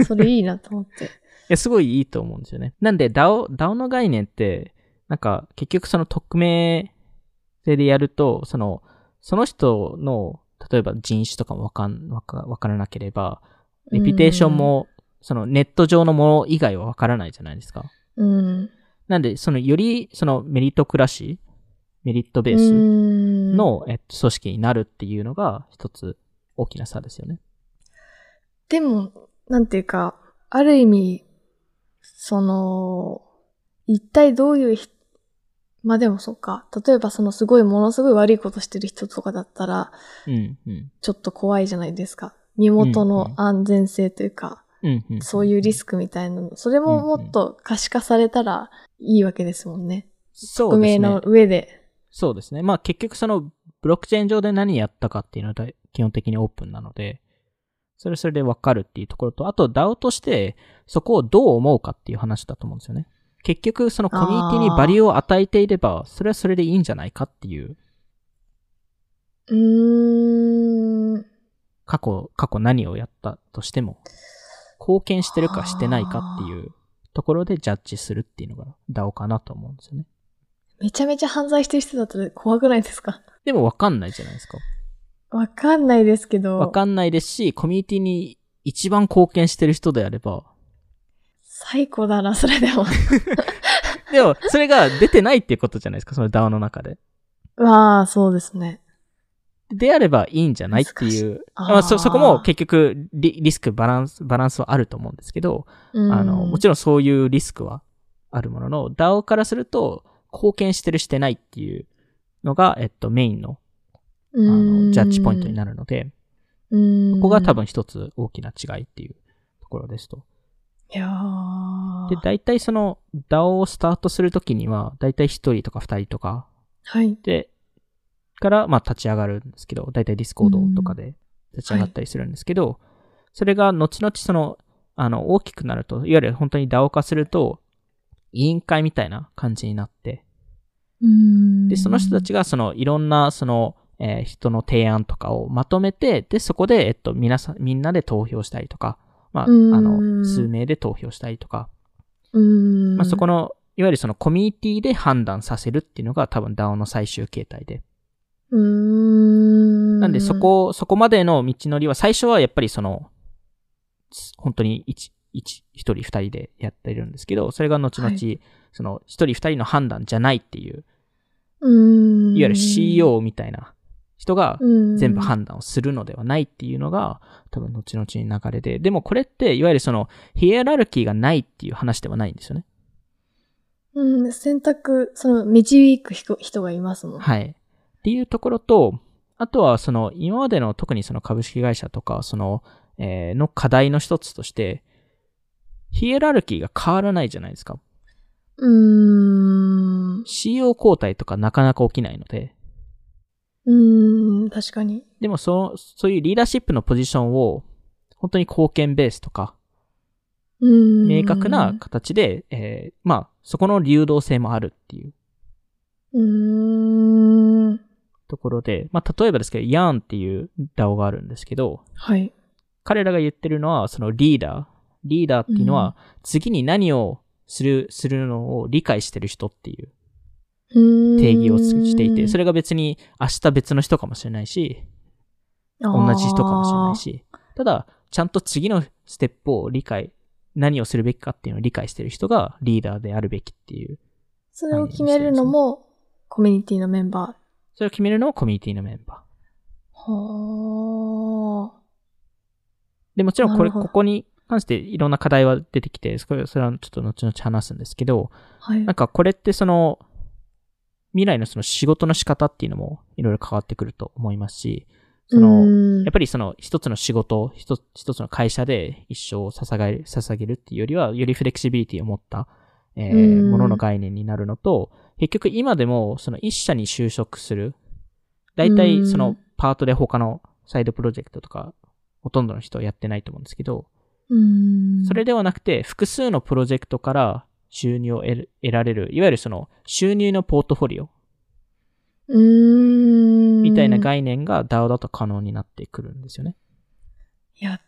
いそれいいなと思って。や、すごいいいと思うんですよね。なんで DAO、DAO の概念って、なんか結局その匿名性でやると、その、その人の、例えば人種とかもわかん、わか、わからなければ、レピュテーションも、そのネット上のもの以外はわからないじゃないですか。うん。なんで、そのより、そのメリットクラシー、メリットベースス、の、えっと、組織になるっていうのが一つ大きな差ですよね。でも、なんていうか、ある意味、その、一体どういうひ、まあでもそっか。例えばそのすごいものすごい悪いことしてる人とかだったら、うん、うん。ちょっと怖いじゃないですか。身元うんの安全性というか、うん、うん。そういうリスクみたいなの、それももっと可視化されたらいいわけですもんね。そうですね匿名の。上で。そうですね。まあ結局そのブロックチェーン上で何やったかっていうのは基本的にオープンなので、それそれでわかるっていうところと、あと DAO としてそこをどう思うかっていう話だと思うんですよね。結局そのコミュニティにバリューを与えていれば、それはそれでいいんじゃないかっていう、うーん。過去、過去何をやったとしても、貢献してるかしてないかっていうところでジャッジするっていうのが DAO かなと思うんですよね。めちゃめちゃ犯罪してる人だったら怖くないですか？でもわかんないじゃないですか。わかんないですけど。わかんないですし、コミュニティに一番貢献してる人であれば、最高だな、それでも。でも、それが出てないっていうことじゃないですか、その DAO の中で。わあ、そうですね。であればいいんじゃないっていう。あーまあ、そ、そこも結局リ、リスク、バランス、バランスはあると思うんですけど、うんあの、もちろんそういうリスクはあるものの、DAO からすると、貢献してるしてないっていうのが、えっと、メインの、あの、ジャッジポイントになるので、うん。ここが多分一つ大きな違いっていうところですと。いやーで、大体その DAO をスタートするときには、大体一人とか二人とかはい。で、から、まあ立ち上がるんですけど、大体ディスコードとかで立ち上がったりするんですけど、それが後々その、あの、大きくなると、いわゆる本当に DAO 化すると、委員会みたいな感じになって、うん。で、その人たちがそのいろんなその、えー人の提案とかをまとめて、で、そこで、えっと、皆さん、みんなで投票したりとか、まあ、あうんの、数名で投票したりとか、うん。まあ、そこの、いわゆるそのコミュニティで判断させるっていうのが多分 DAO の最終形態で。なんでそ、こ、そこまでの道のりは最初はやっぱりその、本当に一、一、一人二人でやってるんですけど、それが後々、はいその一人二人の判断じゃないっていう、うん。いわゆる CEO みたいな人がうん、全部判断をするのではないっていうのが、多分後々に流れで、でもこれっていわゆるそのヒエラルキーがないっていう話ではないんですよね。うん、選択、その、導く人人がいますもん。はい。っていうところと、あとはその今までの特にその株式会社とか、その、えーの課題の一つとして、ヒエラルキーが変わらないじゃないですか。うーん。CEO 交代とかなかなか起きないので、うーん、確かに。でもその、そういうリーダーシップのポジションを、本当に貢献ベースとか。明確な形で、えーまあ、そこの流動性もあるっていううーん。ところで、まあ、例えばですけど、ヤーンっていう DAO があるんですけど、はい。彼らが言ってるのは、そのリーダー。リーダーっていうのは、次に何をする、するのを理解してる人っていう定義をしていて、それが別に明日別の人かもしれないし、同じ人かもしれない。し、ただ、ちゃんと次のステップを理解、何をするべきかっていうのを理解してる人がリーダーであるべきっていう。それを決めるのも、コミュニティのメンバそれを決めるのはコミュニティのメンバー。ー。はあ。で、もちろんこれ、ここに関していろんな課題は出てきて、それそれはちょっと後々話すんですけど、はいなん。かこれってその、未来のその仕事の仕方っていうのもいろいろ変わってくると思いますし、その、のやっぱりその一つの仕事、一つ一つの会社で一生を捧げる、捧げるっていうよりは、よりフレキシビリティを持った、えーうんものの概念になるのと、結局今でもその一社に就職する、大体そのパートで他のサイドプロジェクトとか、ほとんどの人はやってないと思うんですけど、うん。それではなくて、複数のプロジェクトから収入を得られる、いわゆるその収入のポートフォリオ。みたいな概念が DAO だと可能になってくるんですよね。いや、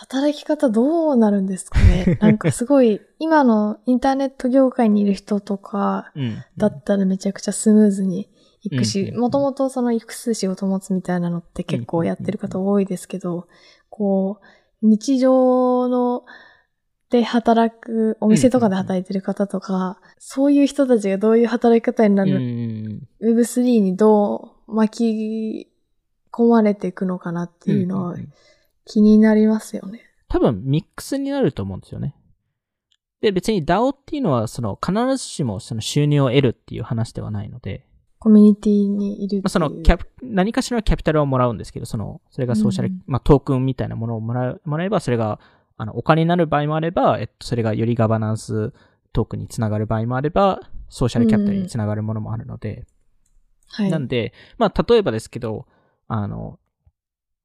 働き方どうなるんですかね？なんかすごい、今のインターネット業界にいる人とかうん。だったらめちゃくちゃスムーズにいくし、うんもともとその複数仕事持つみたいなのって結構やってる方多いですけど、こう、日常ので働く、お店とかで働いてる方とか、そういう人たちがどういう働き方になうんる、うん。Web3 にどう巻き込まれていくのかなっていうのは気になりますよね。多分ミックスになると思うんですよね。で、別に DAO っていうのは、その、必ずしもその収入を得るっていう話ではないので、コミュニティにいるそのキャプ、何かしらのキャピタルをもらうんですけど、その、それがソーシャル、うんまあ、トークンみたいなものをもらう、もらえば、それが、あの、お金になる場合もあれば、えっと、それがよりガバナンストークンにつながる場合もあれば、ソーシャルキャピタルにつながるものもあるので、はい。なんで、まあ、例えばですけど、あの、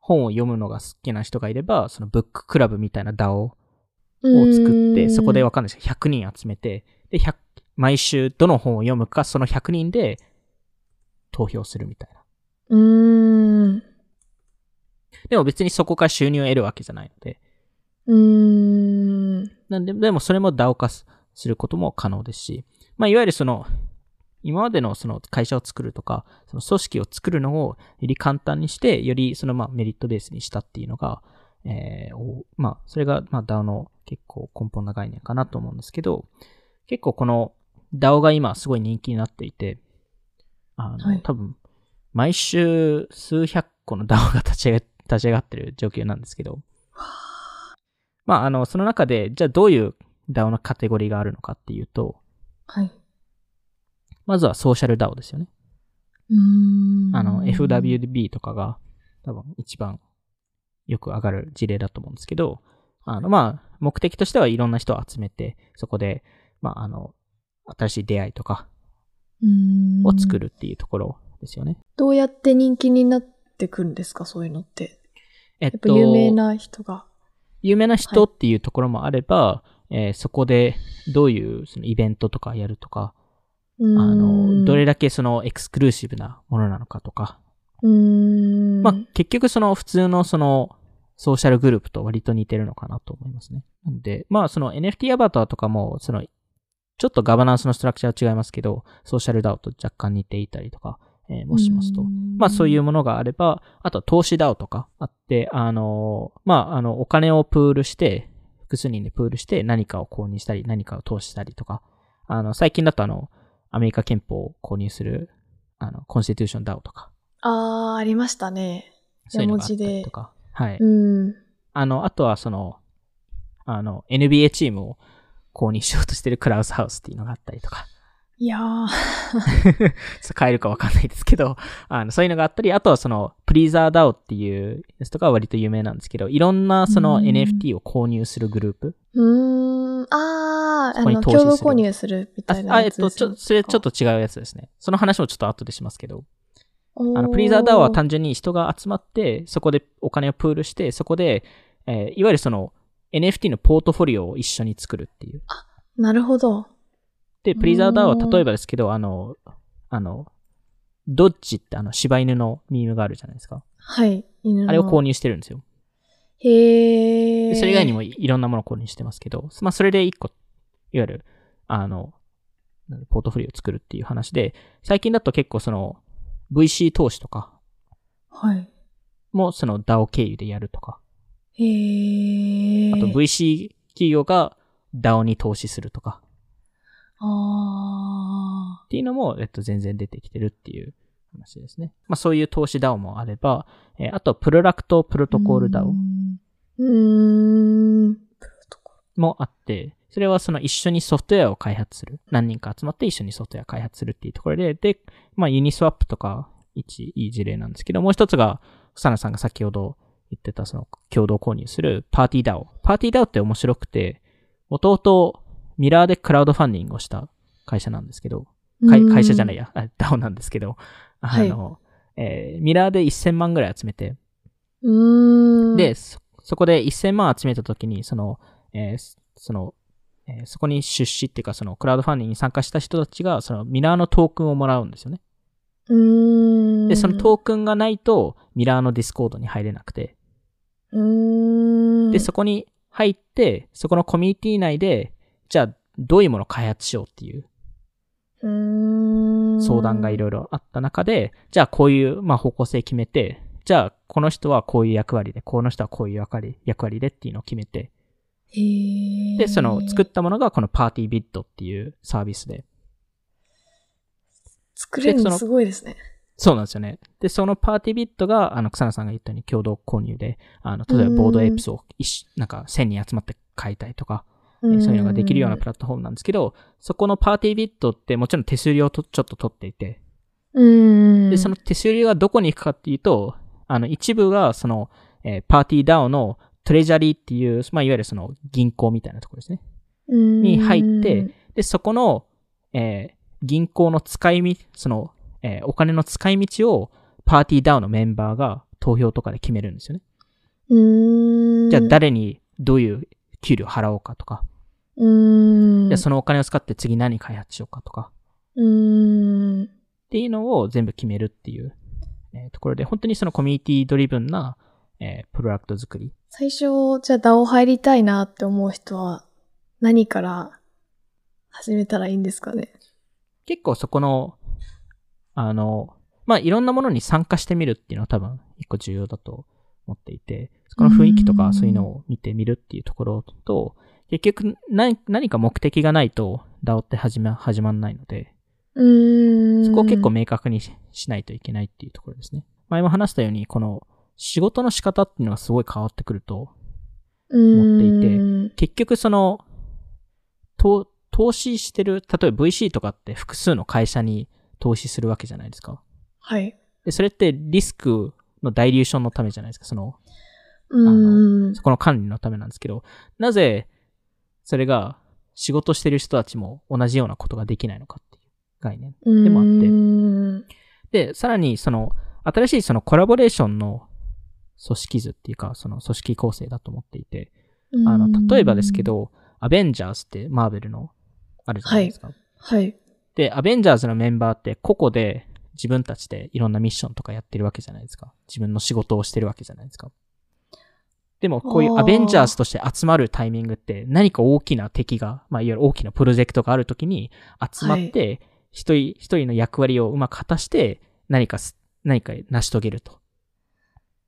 本を読むのが好きな人がいれば、そのブッククラブみたいな DAO を作って、そこでわかんないですけど、100人集めて、で、100、毎週どの本を読むか、その100人で投票するみたいな。うーん。でも別にそこから収入を得るわけじゃないので。うーん。なんで、でもそれも DAO 化することも可能ですし、まあ、いわゆるその、今までのその会社を作るとか、その組織を作るのをより簡単にして、よりそのまあメリットベースにしたっていうのが、えーおまあ、それがまあ DAO の結構根本な概念かなと思うんですけど、結構この DAO が今すごい人気になっていて、あの、はい多分、毎週数百個の DAO が立ち上が 立ち上がってる状況なんですけど、まあ、あの、その中で、じゃあどういう DAO のカテゴリーがあるのかっていうと、はい。まずはソーシャル DAO ですよね。うーん。あの、FWB とかが多分一番よく上がる事例だと思うんですけど、あの、まあ、目的としてはいろんな人を集めて、そこで、まあ、あの、新しい出会いとかを作るっていうところですよね。どうやって人気になってくるんですか？そういうのって。えっやっぱ有名な人が。有名な人っていうところもあれば、えーそこでどういうそのイベントとかやるとか、あの、どれだけそのエクスクルーシブなものなのかとか。まあ、結局その普通のそのソーシャルグループと割と似てるのかなと思いますね。なんで、まあその NFT アバターとかも、その、ちょっとガバナンスのストラクチャーは違いますけど、ソーシャル DAO と若干似ていたりとか、えーもしますと。まあそういうものがあれば、あとは投資 DAO とかあって、あの、まああの、お金をプールして、複数人でプールして何かを購入したり、何かを投資したりとか、あの、最近だとあの、アメリカ憲法を購入する、あの、コンスティテューション DAO とか、あー、ありましたね。そういうのがあったりとか、はい。うん。あの、あとはその、あの、NBA チームを購入しようとしてるクラウスハウスっていうのがあったりとか、いやー。そう変えるかわかんないですけど、あの、そういうのがあったり、あとはその、プリーザー DAO っていうやつとかは割と有名なんですけど、いろんなそのうん NFT を購入するグループ。うーん。あー、あの、共同購入するみあたいなあ、えっと、ちょ、それちょっと違うやつですね。その話もちょっと後でしますけど、あの、プリーザー DAO は単純に人が集まって、そこでお金をプールして、そこで、えーいわゆるその、NFT のポートフォリオを一緒に作るっていう。なるほど。で、プリザーダーはうん例えばですけど、あの、あの、ドッジってあの柴犬のミームがあるじゃないですか。はい。犬のあれを購入してるんですよ。へー。でそれ以外にもいいろんなものを購入してますけど、まあそれで一個、いわゆる、あの、ポートフォリオを作るっていう話で、最近だと結構その VC 投資とかはい。もその DAO 経由でやるとか、へー。あと VC 企業が DAO に投資するとかあっていうのも、えっと、全然出てきてるっていう話ですね。まあそういう投資 DAO もあれば、えーあとプロダクトプロー。トコール DAO うーん。うーん。もあって、それはその一緒にソフトウェアを開発する。何人か集まって一緒にソフトウェア開発するっていうところで、で、まあユニスワップとか一いい事例なんですけど、もう一つが、草野さんが先ほど言ってたその共同購入するパーティー DAO。パーティー DAO って面白くて、もともとミラーでクラウドファンディングをした会社なんですけど、会会社じゃないや。や、あ DAO なんですけど、あはいの、えーミラーで1000万ぐらい集めて。で、そ、そこで1000万集めたときに、その、えーそその、えーそこに出資っていうか、そのクラウドファンディングに参加した人たちが、そのミラーのトークンをもらうんですよね。で、そのトークンがないと、ミラーのディスコードに入れなくて。で、そこに入って、そこのコミュニティ内で、じゃあ、どういうものを開発しようっていう。相談がいろいろあった中で、じゃあこういう、まあ、方向性決めて、じゃあこの人はこういう役割で、この人はこういう役割役割でっていうのを決めて。で、その作ったものがこのパーティービッドっていうサービスで、作れるのすごいですね。そうなんですよね。で、そのパーティービットが、あの、草野さんが言ったように共同購入で、あの、例えばボードエイプスを一緒なんか1000人集まって買いたいとか、えーそういうのができるようなプラットフォームなんですけど、そこのパーティービットってもちろん手数料とちょっと取っていて。で、その手数料がどこに行くかっていうと、あの、一部が、その、えーパーティーダウンのトレジャリーっていう、まあ、いわゆるその銀行みたいなところですね。に入って、で、そこの、えー銀行の使いみ、その、えーお金の使い道をパーティーダウンのメンバーが投票とかで決めるんですよね。じゃあ誰にどういう給料払おうかとか。じゃあそのお金を使って次何開発しようかとか、うーん。っていうのを全部決めるっていう、えーところで、本当にそのコミュニティドリブンな、えープロダクト作り。最初、じゃあ DAO 入りたいなって思う人は、何から始めたらいいんですかね？結構そこの、あの、まあ、いろんなものに参加してみるっていうのは多分一個重要だと思っていて、そこの雰囲気とかうんそういうのを見てみるっていうところと、結局何何か目的がないと DAO って始ま、始まんないので、うーん。そこを結構明確にししないといけないっていうところですね。前も話したように、この仕事の仕方っていうのがすごい変わってくると、思っていて結局その、と投資してる、例えば VC とかって複数の会社に投資するわけじゃないですか。はい。で、それってリスクのダイリューションのためじゃないですか。その、うーんそ。この管理のためなんですけど、なぜ、それが仕事してる人たちも同じようなことができないのかっていう概念。でもあってで、さらに、その、新しいそのコラボレーションの組織図っていうか、その組織構成だと思っていて、あの、例えばですけ。ど、アベンジャーズってマーベルのあるじゃないですか。はい。で、アベンジャーズのメンバーって個々で自分たちでいろんなミッションとかやってるわけじゃないですか。自分の仕事をしてるわけじゃないですか。でも、こういうアベンジャーズとして集まるタイミングって何か大きな敵が、まあ、いわゆる大きなプロジェクトがあるときに集まって、一人、一人の役割をうまく果たして何かす、何か成し遂げると。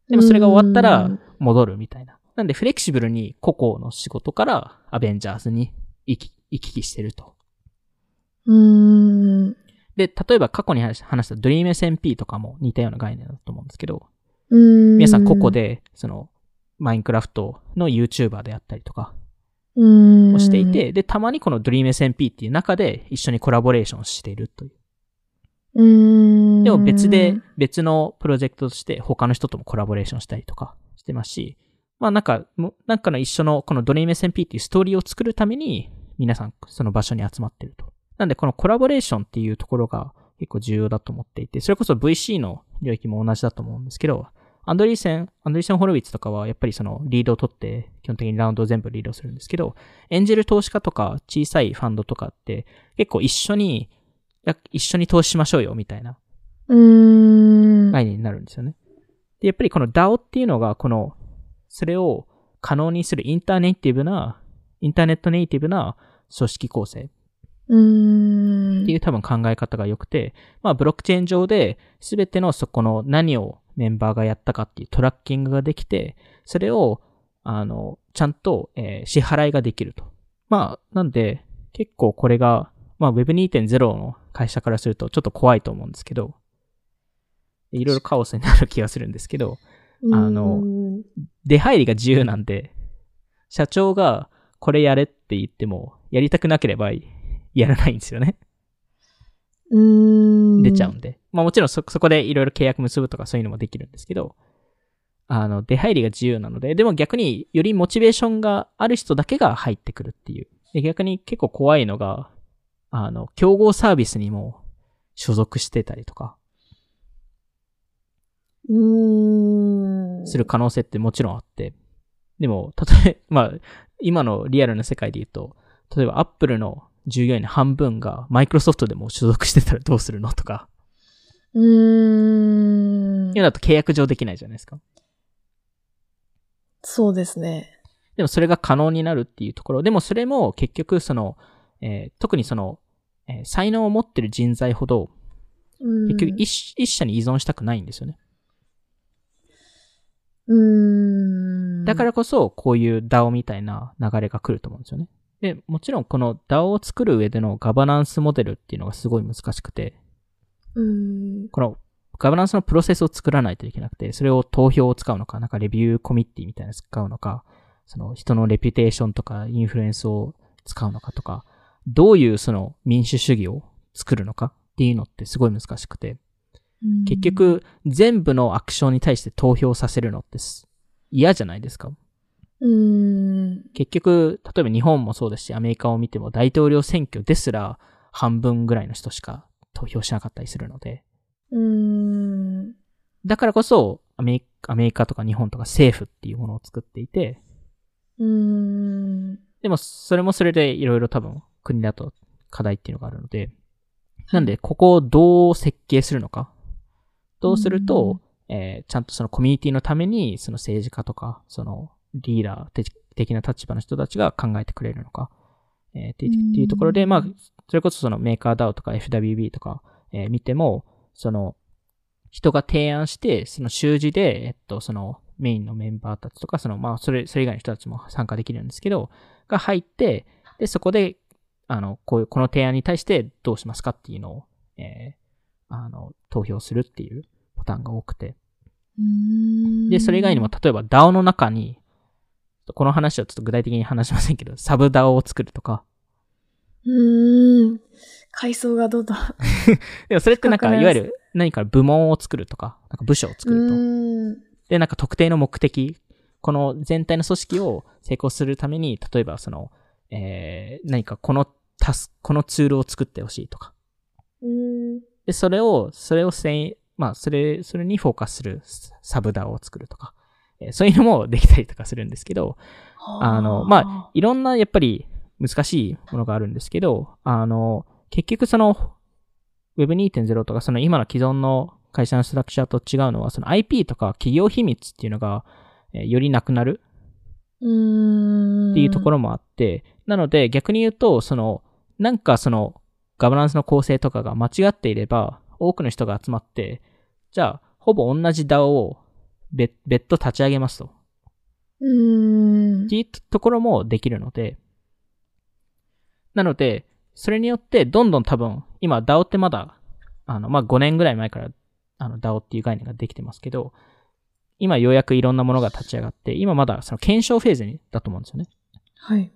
でもそれが終わったら戻るみたいな。なんでフレキシブルに個々の仕事からアベンジャーズに行き、行き来してると。うーん。で、例えば過去に話した話した DreamSMP とかも似たような概念だと思うんですけど、うーん。皆さん個々で、その、マインクラフトの YouTuber であったりとかをしていて、で、たまにこの DreamSMP っていう中で一緒にコラボレーションしているという。うーん。でも別で、別のプロジェクトとして他の人ともコラボレーションしたりとかしてますし、まあなんか、もなんかの一緒のこの DreamSMP っていうストーリーを作るために皆さんその場所に集まってると。なんでこのコラボレーションっていうところが結構重要だと思っていて、それこそ VC の領域も同じだと思うんですけど、アンドリーセン、アンドリーセン・ホロウィッツとかはやっぱりそのリードを取って基本的にラウンドを全部リードするんですけど、エンジェル投資家とか小さいファンドとかって結構一緒に、や一緒に投資しましょうよみたいな。概念になるんですよね。で、やっぱりこの DAO っていうのが、この、それを可能にするインターネイティブな、インターネットネイティブな組織構成っ。ていう多分考え方が良くて、まあブロックチェーン上で全てのそこの何をメンバーがやったかっていうトラッキングができて、それを、あの、ちゃんと、えー支払いができると。まあ、なんで、結構これが、まあ Web2.0 の会社からするとちょっと怖いと思うんですけど、いろいろカオスになる気がするんですけど、あの出入りが自由なんで、社長がこれやれって言っても、やりたくなければやらないんですよね。うーん。出ちゃうんで。まあもちろんそ、そこでいろいろ契約結ぶとかそういうのもできるんですけど、あの、出入りが自由なので、でも逆によりモチベーションがある人だけが入ってくるっていう。で逆に結構怖いのが、あの、競合サービスにも所属してたりとか。する可能性ってもちろんあって。でも、例え、まあ、今のリアルな世界で言うと、例えばアップルの従業員の半分がマイクロソフトでも所属してたらどうするのとか、うーん。今だと契約上できないじゃないですか。そうですね。でもそれが可能になるっていうところ。でもそれも結局その、えー特にその、えー才能を持ってる人材ほど、うん結局一,、一社に依存したくないんですよね。うーん。だからこそ、こういう DAO みたいな流れが来ると思うんですよね。で、もちろんこの DAO を作る上でのガバナンスモデルっていうのがすごい難しくて、うーん。このガバナンスのプロセスを作らないといけなくて、それを投票を使うのか、なんかレビューコミッティみたいなの使うのか、その人のレピュテーションとかインフルエンスを使うのかとか、どういうその民主主義を作るのかっていうのってすごい難しくて、結局全部のアクションに対して投票させるのってす嫌じゃないですか？うーん。結局、例えば日本もそうですし、アメリカを見ても大統領選挙ですら半分ぐらいの人しか投票しなかったりするので、うーん。だからこそアメリカ、とか日本とか政府っていうものを作っていて、うーん。でもそれもそれでいろいろ多分国だと課題っていうのがあるので、なんでここをどう設計するのか。どうすると、えーちゃんとそのコミュニティのためにその政治家とか、そのリーダー的的な立場の人たちが考えてくれるのか。えーっていうっていうところで、まあ、それこそそのメーカー DAO とか FWB とか、えー見ても、その、人が提案して、その習字で、えっと、そのメインのメンバーたちとか、その、まあ、それ、それ以外の人たちも参加できるんですけど、が入って、で、そこで、あの、こういう、この提案に対してどうしますかっていうのを、えーあの、投票するっていうパターンが多くて。で、それ以外にも、例えば DAO の中に、この話はちょっと具体的に話しませんけど、サブ DAO を作るとか、うーん。階層がどんどん。でもそれってなんか、いいわゆる何か部門を作るとか、なんか部署を作ると。で、なんか特定の目的、この全体の組織を成功するために、例えばその、えー、何かこのタス、このツールを作ってほしいとか。で、それを、それをまあ、それ、それにフォーカスするサブダを作るとか。えーそういうのもできたりとかするんですけど、あのまあ、いろんなやっぱり難しいものがあるんですけど、あの、結局その Web2.0 とかその今の既存の会社のストラクチャーと違うのは、その IP とか企業秘密っていうのが、えーよりなくなる。っていうところもあって、なので逆に言うと、その、なんかそのガバナンスの構成とかが間違っていれば、多くの人が集まって、じゃあ、ほぼ同じ DAO を別別途立ち上げますと。うーんって。いうところもできるので、なので、それによってどんどん多分、今 DAO ってまだ、あの、まあ、5年ぐらい前から、あの DAO っていう概念ができてますけど、今ようやくいろんなものが立ち上がって、今まだその検証フェーズにだと思うんですよね。はい。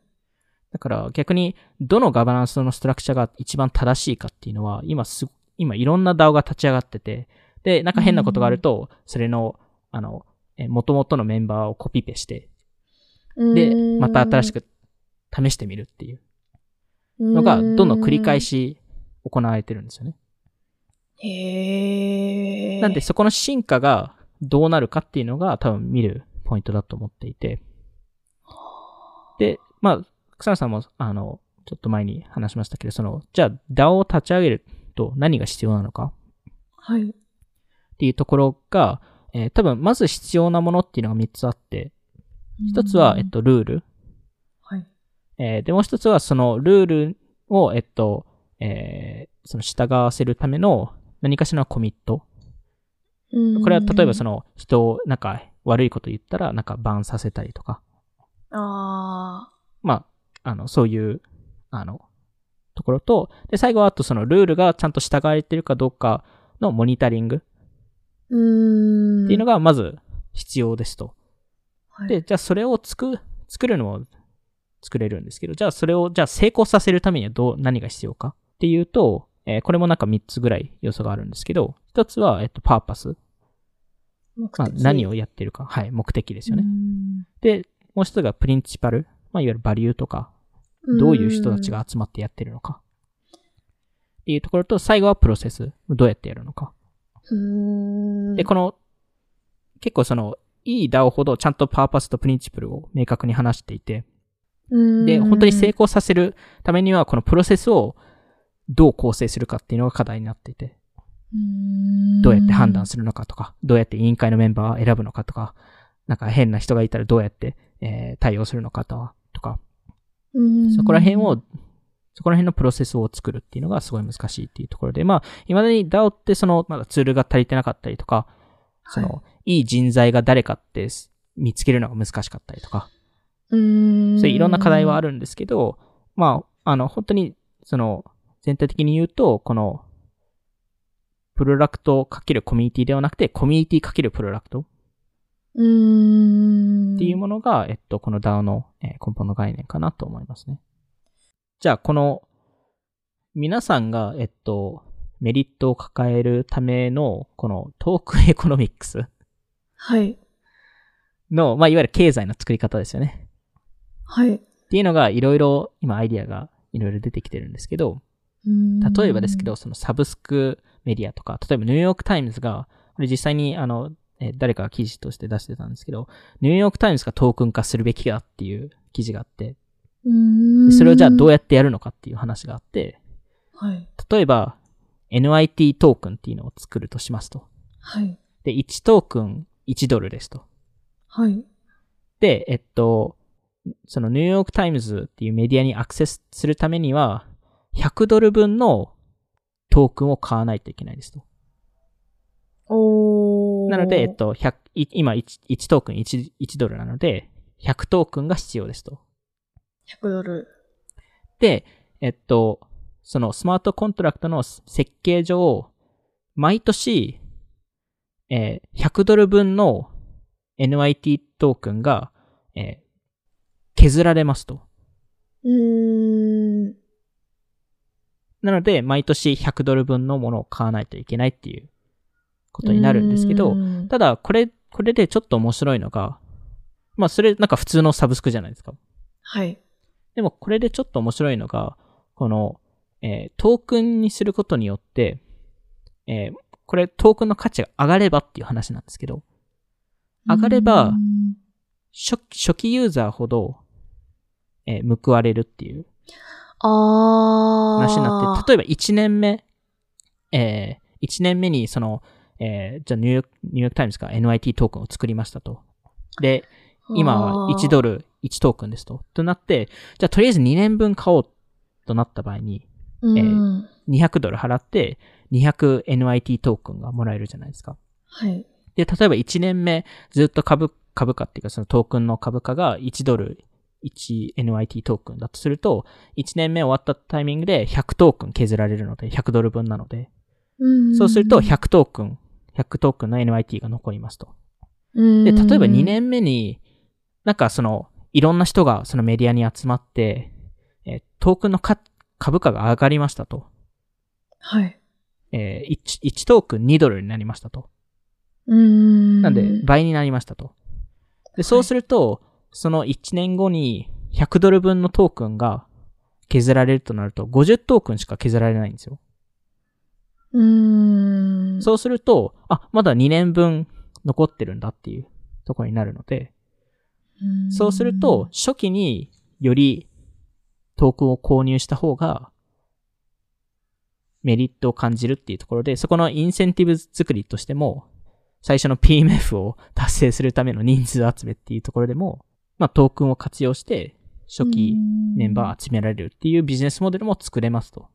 だから逆に、どのガバナンスのストラクチャが一番正しいかっていうのは、今す、今いろんな DAO が立ち上がってて、で、なんか変なことがあると、それの、あの、え元々のメンバーをコピペして、で、また新しくく試してみるっていうのが、どんどん繰り返。し行われてるんですよね。へえ。なんで、そこの進化がどうなるかっていうのが多分見るポイントだと思っていて。で、まあ、草野さんも、あの、ちょっと前に話しましたけど、その、じゃあ DAO を立ち上げると何が必要なのか？はい。っていうところが、えー多分まず必要なものっていうのが3つあって、一つは、えっと、ルール。はい。えーで、もう一つはそのルールを、えっと、えーその従わせるための何かしらのコミット。これは例えばその、の人をなんか悪いこと言ったらなんかバンさせたりとか。あまあ、あの、そういう、あの、ところと、で、最後はあとそのルールがちゃんと従われてるかどうかのモニタリングっ。ていうのがまず必要ですと。はい、で、じゃあそれを作、作るのも作れるんですけど、じゃあそれを、じゃあ成功させるためにはどう、何が必要かっていうと、えーこれもなんか3つぐらい要素があるんですけど、1つは、えっと、パーパス。目まあ、的何をやってるか。はい、目的ですよね。うで、もう一つがプリンシパル。まあ、いわゆるバリューとか、どういう人たちが集まってやってるのか。っていうところと、最後はプロセス。どうやってやるのか。で、この、結構その、いい DAO ほどちゃんとパーパスとプリンシプルを明確に話していて、で、本当に成功させるためには、このプロセスをどう構成するかっていうのが課題になっていて、どうやって判断するのかとか、どうやって委員会のメンバーを選ぶのかとか、なんか変な人がいたらどうやって、えー対応するのかとか、そこら辺を、そこら辺のプロセスを作るっていうのがすごい難しいっていうところで、まあ、未だに DAO ってその、まだツールが足りてなかったりとか、その、いい人材が誰かって見つけるのが難しかったりとか、うーん。そういういろんな課題はある。るんですけど、まあ、あの、本当に、その、全体的に言うと、この、プロダクトかけるコミュニティではなくて、コミュニティかけるプロダクト。っていうものが、えっと、この DAO の、えー根本の概念かなと思いますね。じゃあ、この、皆さんが、えっと、メリットを抱えるための、このトークンエコノミックスはい。の、まあ、いわゆる経済の作り方ですよね。はい。っていうのが、いろいろ、今アイディアがいろいろ出てきてるんですけど、例えばですけど、そのサブスクメディアとか、例えばニューヨークタイムズが、これ実際にあの、えー誰かが記事として出してたんですけど、ニューヨークタイムズがトークン化するべきだっていう記事があって、それをじゃあどうややってやるのかっていう話があって、はい。例えば NIT トークンっていうのを作るとしますと。はい。で、1トークン1ドルですと。はい。で、えっと、そのニューヨークタイムズっていうメディアにアクセスするためには、100ドル分のトークンを買わないといけないですと。おー。なので、えっと、100い今 1, 1トークン 1, 1ドルなので、100トークンが必要ですと。100ドル。で、えっと、そのスマートコントラクトの設計上、毎年、えー100ドル分の NIT トークンが、えー削られますと。うーん。なので、毎年100ドル分のものを買わないといけないっていうことになるんですけど、うんただ、これ、これでちょっと面白いのが、まあ、それなんか普通のサブスクじゃないですか。はい。でも、これでちょっと面白いのが、この、えートークンにすることによって、えーこれトークンの価値が上がればっていう話なんですけど、上がればうん初初期ユーザーほど、えー報われるっていうあー。話になって、例えば1年目、えー、1年目にその、えー、じゃあニューヨーク、ニューヨークタイムズが NIT トークンを作りましたと。で、今は1ドル1トークンですと。となって、じゃあとりあえず2年分買おうとなった場合に、ル、えーうん200ドル払って、200 NIT トークンがもらえるじゃないですか。はい。で、例えば1年目、ずっと株、株価っていうかそのトークンの株価が1ドル 1NIT トークンだとすると、1年目終わったタイミングで100トークン削られるので、100ドル分なので、うんそうすると100トークン、100トークンの NIT が残りますと。うんで、例えば2年目に、なんかその、いろんな人がそのメディアに集まって、えートークンのか株価が上がりましたと。はい。えー 1, 1トークン2ドルになりましたと。うん。なんで、倍になりましたと。で、そうすると、その1年後に100ドル分のトークンが削られるとなると、50トークンしか削られないんですよ。うん。そうすると、あ、まだ2年分残ってるんだっていうところになるので、うんそうすると、、初期によりトークンを購入した方が、メリットを感じるっていうところで、そこのインセンティブ作りとしても、最初の PMF を達成するための人数集めっていうところでも、まあトークンを活用して、初期メンバー集められるっていうビジネスモデルも作れますと。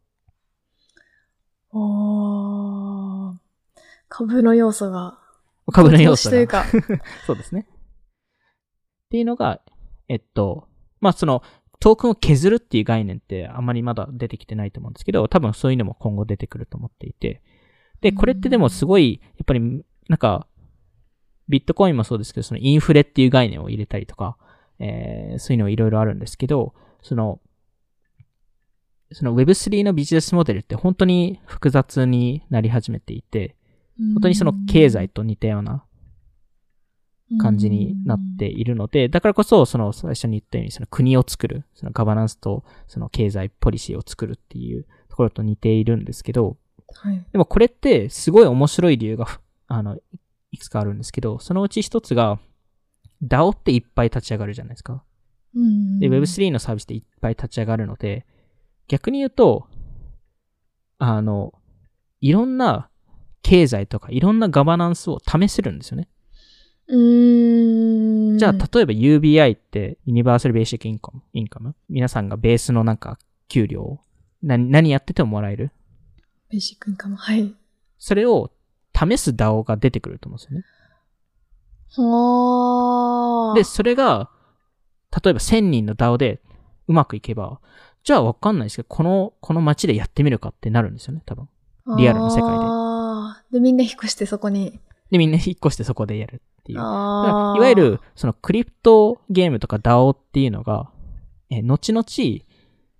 おー株の要素が。株の要素が。というか。そうですね。っていうのが、えっと、まあその、トークンを削るっていう概念ってあまりまだ出てきてないと思うんですけど、多分そういうのも今後出てくると思っていて。で、これってでもすごい、やっぱり、なんか、ビットコインもそうですけど、そのインフレっていう概念を入れたりとか、えー、そういうのいろいろあるんですけど、その、その Web3 のビジネスモデルって本当に複雑になり始めていて、本当にその経済と似たような感じになっているので、だからこそ、その最初に言ったように、その国を作る、そのガバナンスとその経済ポリシーを作るっていうところと似ているんですけど、はい。でもこれってすごい面白い理由が、あの、いくつかあるんですけど、そのうち一つが、DAO っていっぱい立ち上がるじゃないですか。うんで、Web3 のサービスっていっぱい立ち上がるので、逆に言うと、あの、いろんな経済とかいろんなガバナンスを試せるんですよね。うーん。じゃあ、例えば UBI って、ユニバーサルベーシックインカム、インカム皆さんがベースのなんか、給料を何、何やっててももらえる？ベーシックインカム。はい。それを試す DAO が出てくると思うんですよね。で、それが、例えば1000人の DAO でうまくいけば、じゃあわかんないですけど、この、この街でやってみるかってなるんですよね、多分。リアルの世界でで、みんな引っ越してそこに。で、みんな引っ越してそこでやるっていう。いわゆる、そのクリプトゲームとか DAO っていうのが、えー後々、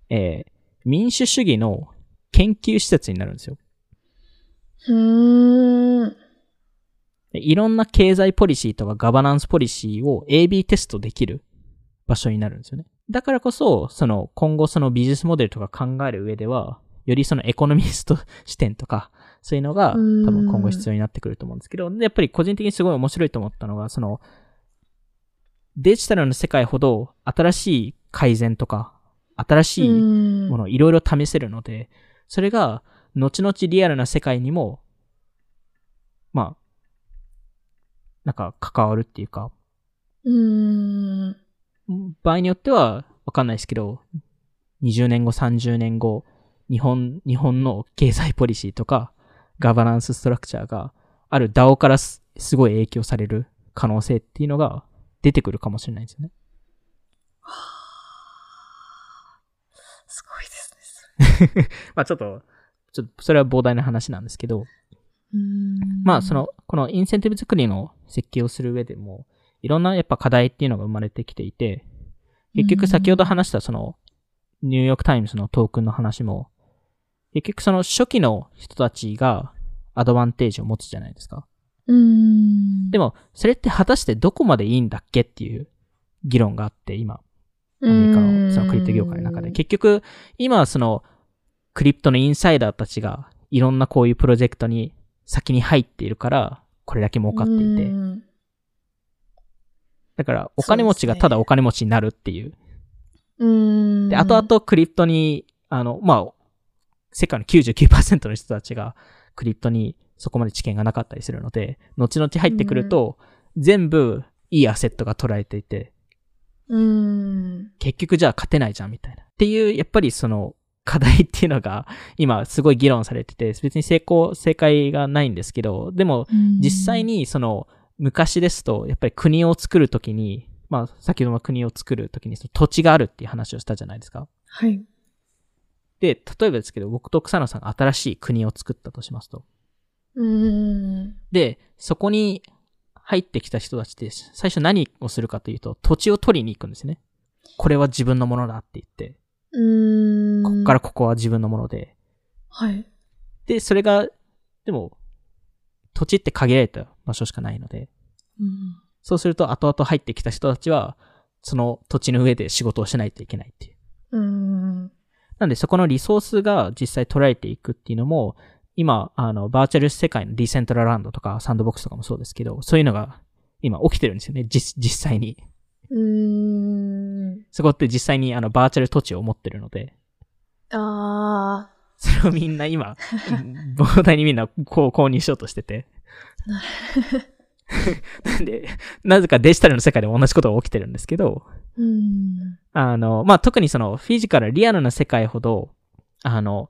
えー民主主義の研究施設になるんですよ。うーん。でいろんな経済ポリシーとかガバナンスポリシーを AB テストできる場所になるんですよね。だからこそ、その今後そのビジネスモデルとか考える上では、よりそのエコノミスト視点とか、そういうのが多分今後必要になってくると思うんですけど、でやっぱり個人的にすごい面白いと思ったのが、その、デジタルの世界ほど新しい改善とか、新しいもものをいろいろ試せるので、それが後々リアルな世界にも、まあ、なんか関わるっていうか、うーん。場合によってはわかんないですけど、20年後、30年後、日本、日本の経済ポリシーとか、ガバナンスストラクチャーがある DAO からすすごい影響される可能性っていうのが出てくるかもしれないですよね。すごいですね。まあちょっと、ちょっとそれは膨大な話なんですけど、まあそ、の、このインセンティブ作りの設計をする上でも、いろんなやっぱ課題っていうのが生まれてきていて、結局先ほど話したその、ニューヨークタイムズのトークンの話も、結局その初期の人たちがアドバンテージを持つじゃないですか。うん。でも、それって果たしてどこまでいいんだっけっていう議論があって、今、アメリカのそのクリプト業界の中で。結局、今はその、クリプトのインサイダーたちが、いろんなこういうプロジェクトに先に入っているから、これだけ儲かっていて。うんだから、お金持ちがただお金持ちになるっていう。うん。で、後々クリプトに、あの、まあ、世界の99%の人たちがクリプトにそこまで知見がなかったりするので、後々入ってくると、全部いいアセットが捉えていて、うん。結局じゃあ勝てないじゃんみたいな。っていう、やっぱりその課題っていうのが今すごい議論されてて、別に成功、正解がないんですけど、でも実際にその昔ですと、やっぱり国を作るときに、まあ先ほどの国を作るときにその土地があるっていう話をしたじゃないですか。はい。で、例えばですけど、僕と草野さんが新しい国を作ったとしますと。うん。で、そこに入ってきた人たちって最初何をするかというと、土地を取りに行くんですね。これは自分のものだって言って、うん。ここからここは自分のもので。はい。で、それが、でも、土地って限られた場所しかないので、うん。そうすると後々入ってきた人たちは、その土地の上で仕事をしないといけないっていう。うん。なんでそこのリソースが実際取られていくっていうのも、今、あの、バーチャル世界のディセントラランドとかサンドボックスとかもそうですけど、そういうのが今起きてるんですよね、実、実際に。うん。そこって実際にあの、バーチャル土地を持ってるので、あそれをみんな今、膨大にみんなこう購入しようとしてて。なんで、なぜかデジタルの世界でも同じことが起きてるんですけど、ー。うん。あの、まあ、特にそのフィジカル、リアルな世界ほど、あの、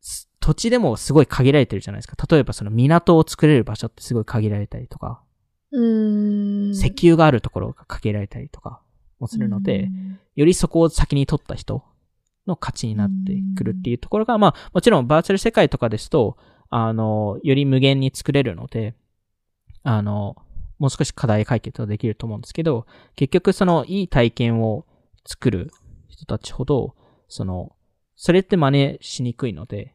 す土地でもすごい限られてるじゃないですか。例えばその港を作れる場所ってすごい限られたりとか、うん。石油があるところが限られたりとかもするので、よりそこを先に取った人の勝ちになってくるっていうところが、まあ、もちろんバーチャル世界とかですと、あの、より無限に作れるので、あの、もう少し課題解決はできると思うんですけど、結局そのいい体験を作る人たちほど、その、それって真似しにくいので、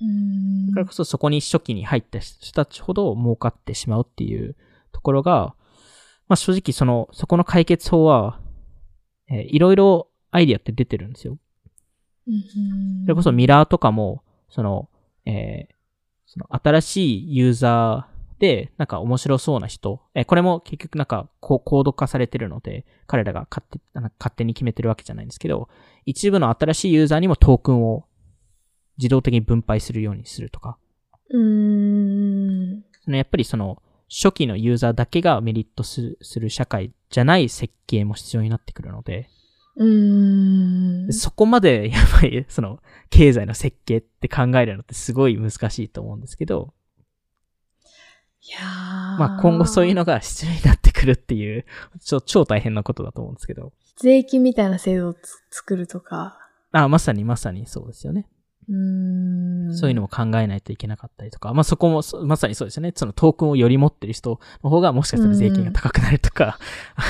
うん。だからこそそこに初期に入った人たちほど儲かってしまうっていうところが、まあ正直その、そこの解決法は、えーいろいろアイディアって出てるんですよ。うん。それこそミラーとかも、その、えーその新しいユーザーで、なんか面白そうな人、えーこれも結局なんかこうコード化されてるので、彼らが勝手勝手に決めてるわけじゃないんですけど、一部の新しいユーザーにもトークンを自動的に分配するようにするとか、うん。そのやっぱりその初期のユーザーだけがメリットするする社会じゃない設計も必要になってくるので、うん。そこまで やっぱりその経済の設計って考えるのってすごい難しいと思うんですけど、いやーまあ今後そういうのが必要になってくるっていう、ちょ超大変なことだと思うんですけど。税金みたいな制度をつ作るとか。あまさにまさにそうですよね。うん。そういうのも考えないといけなかったりとか、まあそこもそまさにそうですよね。そのトークンをより持ってる人の方がもしかしたら税金が高くなるとか、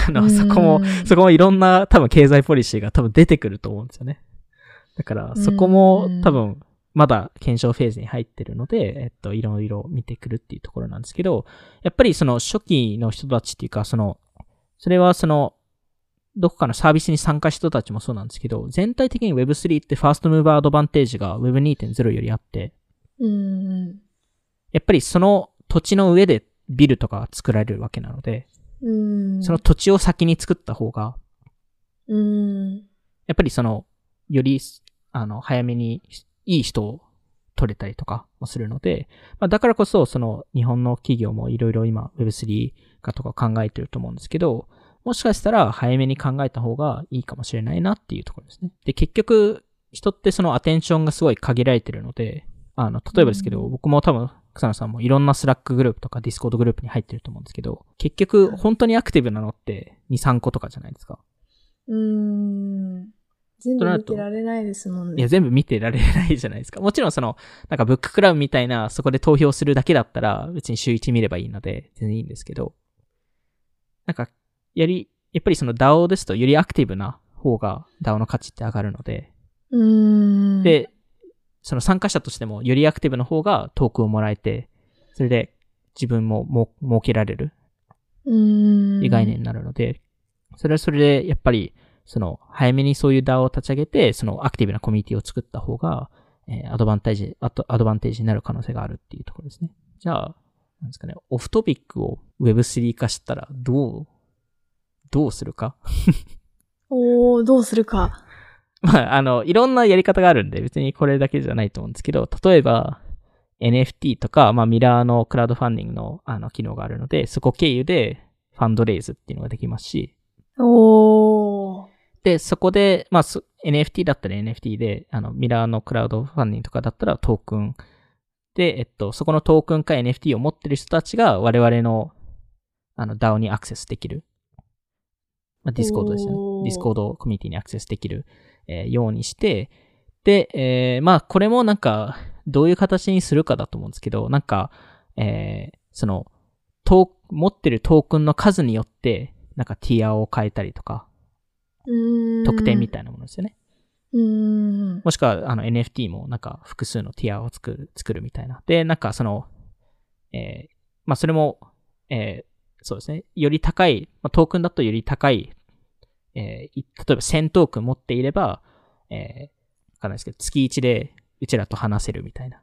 あの、そこも、そこもいろんな多分経済ポリシーが多分出てくると思うんですよね。だからそこも多分まだ検証フェーズに入ってるので、えっと、いろいろ見てくるっていうところなんですけど、やっぱりその初期の人たちっていうか、その、それはその、どこかのサービスに参加した人たちもそうなんですけど、全体的に Web3 ってファーストムーバーアドバンテージが Web2.0 よりあって、うん。やっぱりその土地の上でビルとかが作られるわけなので、うん。その土地を先に作った方が、うん。やっぱりその、より、あの、早めにいい人を取れたりとかもするので、まあ、だからこそ、その、日本の企業もいろいろ今 Web3 化とか考えてると思うんですけど、もしかしたら早めに考えた方がいいかもしれないなっていうところですね。で、結局、人ってそのアテンションがすごい限られてるので、あの、例えばですけど、うん僕も多分、草野さんもいろんな Slack グループとか Discord グループに入ってると思うんですけど、結局、本当にアクティブなのって2、3個とかじゃないですか。うん。全部見てられないですもんね。いや、全部見てられないじゃないですか。もちろんその、なんかブッククラブみたいな、そこで投票するだけだったら、別に週1見ればいいので、全然いいんですけど、なんか、やり、やっぱりその DAO ですと、よりアクティブな方が DAO の価値って上がるので、うん。、で、その参加者としてもよりアクティブの方がトークンをもらえて、それで自分もも設けられるうん。いう概念になるので、それはそれでやっぱり、その早めにそういう DAO を立ち上げて、そのアクティブなコミュニティを作った方が、えーアドバンテージ、アドアドバンテージになる可能性があるっていうところですね。じゃあ、なんですかね、オフトピックを Web3 化したらどう、どうするか？おー、どうするか。まあ、あの、いろんなやり方があるんで、別にこれだけじゃないと思うんですけど、例えば、NFT とか、まあ、ミラーのクラウドファンディングの、あの、機能があるので、そこ経由で、ファンドレイズっていうのができますし、おー。で、そこで、まあ、そ NFT だったら NFT で、あの、ミラーのクラウドファンディングとかだったらトークン。で、えっと、そこのトークンか NFT を持ってる人たちが我々の、あの、DAO にアクセスできる。まあ、 Discord ですよね Discord コミュニティにアクセスできる、えーようにして、で、えーまあ、これもなんか、どういう形にするかだと思うんですけど、なんか、えーその、トー持ってるトークンの数によって、なんかティアを変えたりとか。特典みい。たいなものですよね。うーん。もしくは、あの、NFT もなんか複数のティアを作る、作るみたいな。で、なんかその、えーまあ、それも、えーそうですね。より高い、まあ、トークンだとより高い、えーい例えば1000トークン持っていれば、えーわかんないですけど、月1でうちらと話せるみたいな。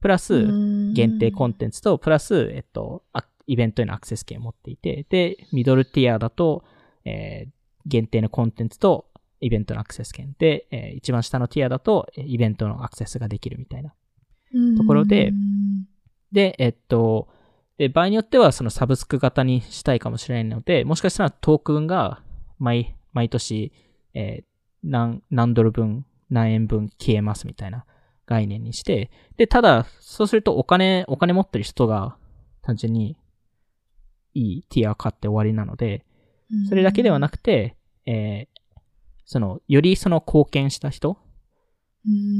プラス、限定コンテンツと、プラス、えっと、あイベントへのアクセス権を持っていて、で、ミドルティアだと、えー限定のコンテンツと、イベントのアクセス権で、えー一番下のティアだと、えーイベントのアクセスができるみたいな。ところでうんで、えっと、で、場合によってはそのサブスク型にしたいかもしれないので、もしかしたらトークンが毎、毎年、えー何、何ドル分、何円分消えますみたいな概念にして、で、ただ、そうするとお金、お金持ってる人が単純にいいティアを買って終わりなので、それだけではなくて、えーその、よりその貢献した人、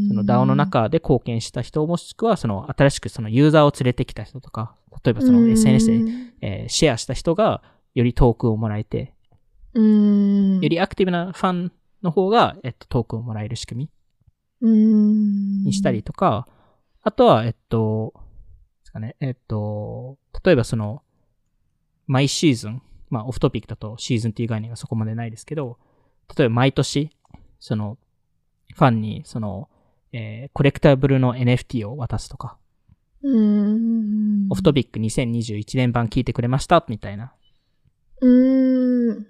その DAO の中で貢献した人、もしくはその新しくそのユーザーを連れてきた人とか、例えばその SNS で、えーシェアした人がよりトークンをもらえて、うん。よりアクティブなファンの方が、えっと、トークンをもらえる仕組うん。みにしたりとか、あとは、えっと、ですかね、えっと、例えばその、毎シーズン、まあ、オフトピックだとシーズンっていう概念がそこまでないですけど、例えば毎年、その、ファンに、その、えーコレクタブルの NFT を渡すとか、うん。オフトピック2021年版聞いてくれました、みたいな。うん。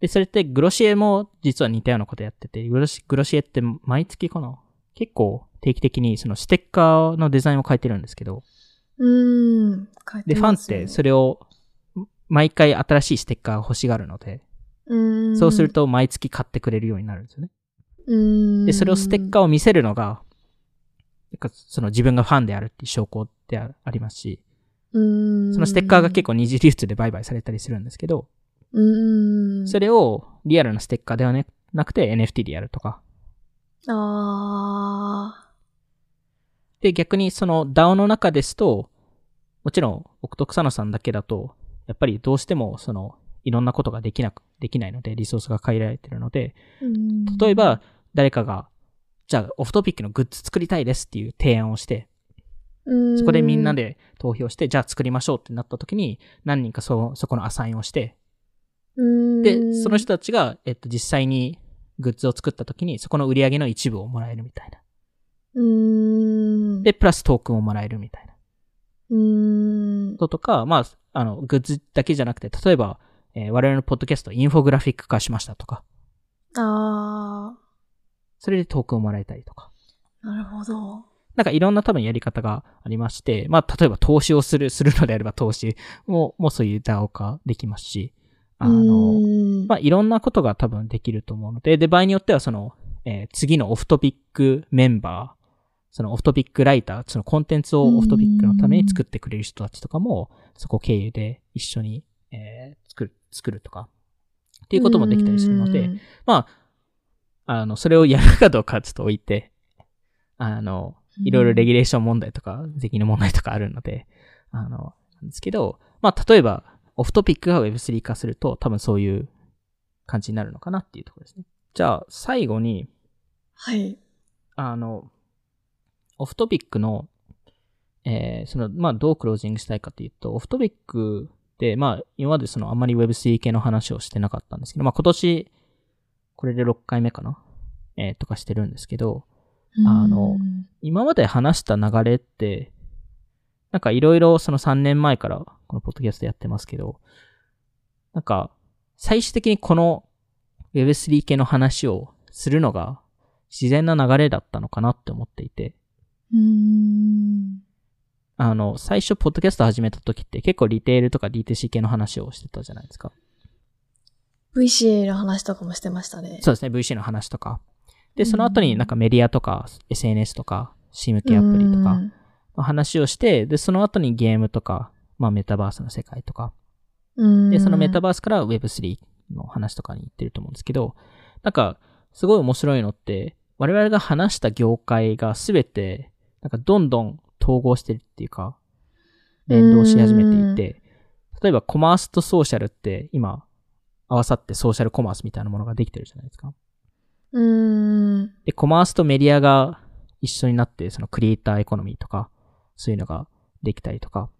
で、それってグロシエも実は似たようなことやってて、グロシグロシエって毎月かな？結構定期的にそのステッカーのデザインを変えてるんですけど、うん。で、ファンってそれを毎回新しいステッカーが欲しがるので、れそうする、と毎月買ってくれるようになるんですよね。うん。で、それをステッカーを見せるのが、その自分がファンであるっていう証拠であありますし、うん。そのステッカーが結構二次流通で売買されたりするんですけど、うん。それをリアルなステッカーではねなくて NFT でやるとか。あで、逆にその DAO の中ですと、もちろん、奥徳佐野さんだけだと、やっぱりどうしてもその、いろんなことができなく、できないので、リソースが限られてるので、ー。例えば、誰かが、じゃあ、オフトピックのグッズ作りたいですっていう提案をして、うん、そこでみんなで投票して、じゃあ作りましょうってなった時に、何人かそ、そこのアサインをして、うん、で、その人たちが、えっと、実際にグッズを作った時に、そこの売り上げの一部をもらえるみたいな。うん。で、プラストークンをもらえるみたいな。うん。こととか、まあ、あの、グッズだけじゃなくて、例えば、えー我々のポッドキャストインフォグラフィック化しましたとか、あそれでトークンをもらえたりとか。あ、なるほど。なんかいろんな多分やり方がありまして、まあ、例えば投資をする、するのであれば投資も、もうそういう DAO 化できますし、あの、うんまあ、いろんなことが多分できると思うので、で、場合によってはその、えー次のオフトピックメンバー、そのオフトピックライター、そのコンテンツをオフトピックのために作ってくれる人たちとかも、そこ経由で一緒に、えー作る、作るとか、っていうこともできたりするので、うんまあ、あの、それをやるかどうかはちょっと置いて、あの、いろいろレギュレーション問題とか、税金の問題とかあるので、あの、なんですけど、まあ、例えば、オフトピックが Web3 化すると、多分そういう感じになるのかなっていうところですね。じゃあ、最後に、はい。あの、オフトピックの、えー、その、まあ、どうクロージングしたいかというと、オフトピックで、まあ、今までその、あんまり Web3 系の話をしてなかったんですけど、まあ、今年、これで6回目かな？えー、とかしてるんですけど、あの、今まで話した流れって、なんかいろいろその3年前からこのポッドキャストやってますけど、なんか最終的にこの Web3 系の話をするのが自然な流れだったのかなって思っていて。あの、最初、ポッドキャスト始めた時って結構リテールとか DTC 系の話をしてたじゃないですか。VC の話とかもしてましたね。そうですね、VC の話とか。で、その後になんかメディアとか SNS とか C 向けアプリとかの話をして、で、その後にゲームとか、まあメタバースの世界とか。で、そのメタバースから Web3 の話とかに行ってると思うんですけど、なんか、すごい面白いのって、我々が話した業界がすべて、なんかどんどん統合してるっていうか、連動し始めていて、例えばコマースとソーシャルって今、合わさってソーシャルコマースみたいなものができてるじゃないですか。で、コマースとメディアが一緒になって、そのクリエイターエコノミーとか、そういうのができたりとか、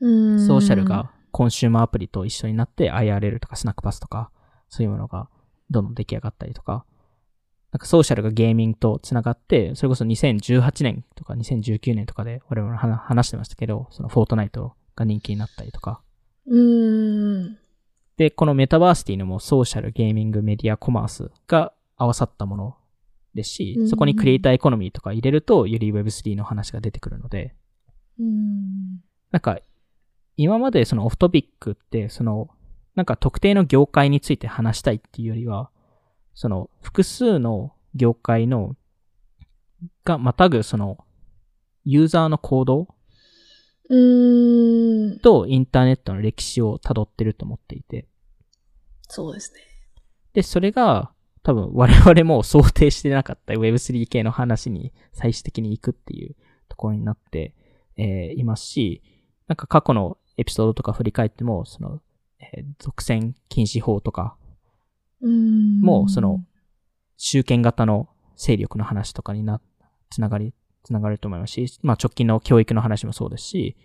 ソーシャルがコンシューマーアプリと一緒になって IRL とか Snackpass とか、そういうものがどんどん出来上がったりとか、なんかソーシャルがゲーミングと繋がって、それこそ2018年とか2019年とかで我々話してましたけど、そのフォートナイトが人気になったりとか。で、このメタバースっていうのもソーシャル、ゲーミング、メディア、コマースが合わさったものですし、そこにクリエイターエコノミーとか入れると、より Web3 の話が出てくるので、なんか、今までそのオフトピックって、その、なんか特定の業界について話したいっていうよりは、その複数の業界の、がまたぐその、ユーザーの行動とインターネットの歴史を辿ってると思っていて。そうですね。で、それが、多分我々も想定してなかった Web3 系の話に最終的に行くっていうところになって、えー、いますし、なんか過去のエピソードとか振り返っても、その、えー、属性禁止法とか、もうその、集権型の勢力の話とかにな、つながり、つながると思いますし、まあ直近の教育の話もそうですし、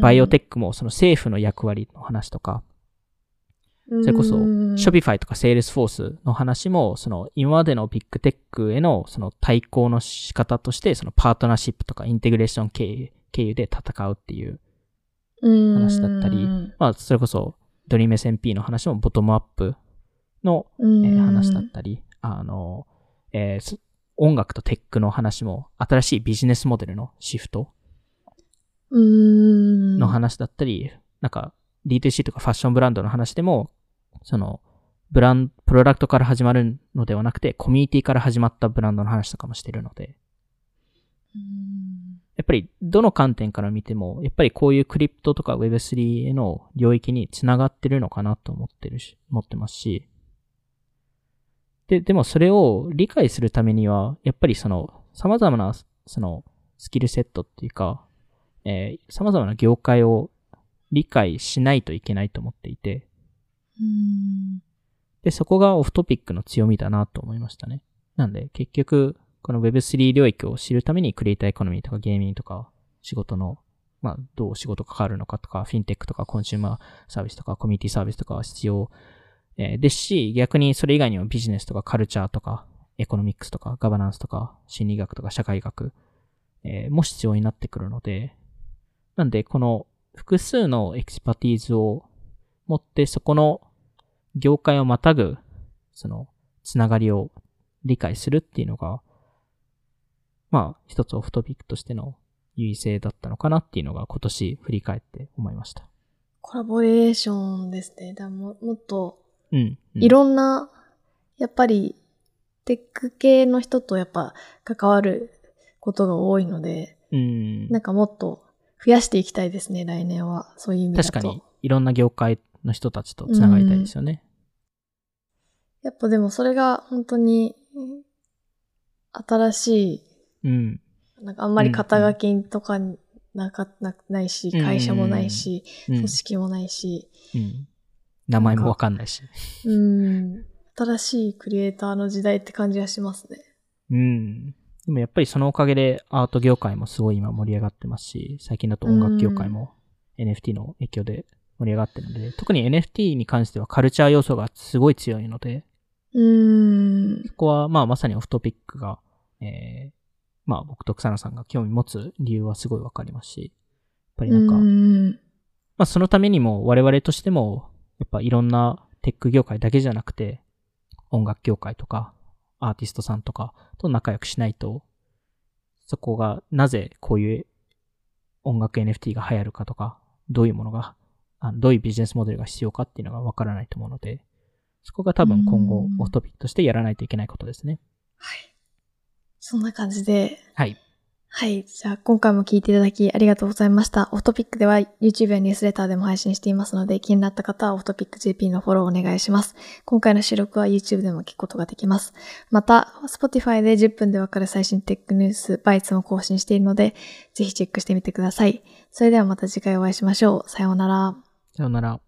バイオテックもその政府の役割の話とか、それこそ、Shopify とか Salesforce の話も、その今までのビッグテックへのその対抗の仕方として、そのパートナーシップとかインテグレーション経由経由で戦うっていう話だったり、まあ、それこそ DreamSMP の話もボトムアップの、えー、話だったり、あの、えー、音楽とテックの話も新しいビジネスモデルのシフトの話だったり、なんか D2C とかファッションブランドの話でも、その、ブランド、プロダクトから始まるのではなくて、コミュニティから始まったブランドの話とかもしてるので、やっぱりどの観点から見ても、やっぱりこういうクリプトとか Web3 への領域に繋がってるのかなと思ってるし、思ってますし、で、でもそれを理解するためには、やっぱりその、様々な、その、スキルセットっていうか、えー、様々な業界を理解しないといけないと思っていて、で、そこがオフトピックの強みだなと思いましたね。なんで、結局、この Web3 領域を知るためにクリエイターエコノミーとかゲーミングとか仕事の、まあ、どう仕事かかるのかとか、フィンテックとかコンシューマーサービスとかコミュニティサービスとかは必要、えー、ですし、逆にそれ以外にもビジネスとかカルチャーとか、economics とか、ガバナンスとか、心理学とか社会学、えー、も必要になってくるので、なんで、この複数の expertise を持って、そこの業界をまたぐ、その、つながりを理解するっていうのが、まあ、一つオフトピックとしての優位性だったのかなっていうのが今年振り返って思いました。コラボレーションですね。だももっと、うん、うん、いろんな、やっぱり、テック系の人とやっぱ関わることが多いので、うん、なんかもっと増やしていきたいですね、来年は。そういう意味だと。確かに、いろんな業界の人たちと繋がりたいですよね。やっぱでもそれが本当に、新しい、うん。なんかあんまり肩書きとかなか、なないし、会社もないし、組織もないし、うん。名前もわかんないし。うん。新しいクリエイターの時代って感じがしますね。うん。でもやっぱりそのおかげでアート業界もすごい今盛り上がってますし、最近だと音楽業界も NFT の影響で盛り上がってるので、特に NFT に関してはカルチャー要素がすごい強いので、うーん。そこはまあまさにオフトピックが、えー、まあ僕と草野さんが興味持つ理由はすごいわかりますし、やっぱりなんか、んまあそのためにも我々としても、やっぱいろんなテック業界だけじゃなくて、音楽業界とか、アーティストさんとかと仲良くしないと、そこがなぜこういう音楽 NFT が流行るかとか、どういうものが、あどういうビジネスモデルが必要かっていうのがわからないと思うので、そこが多分今後うんオフトピックとしてやらないといけないことですね。はい。そんな感じで、はい。はい。じゃあ、今回も聞いていただきありがとうございました。オフトピックでは YouTube やニュースレターでも配信していますので、気になった方はオフトピック JP のフォローお願いします。今回の収録は YouTube でも聞くことができます。また、Spotify で10分でわかる最新テックニュース、バイツも更新しているので、ぜひチェックしてみてください。それではまた次回お会いしましょう。さようなら。さようなら。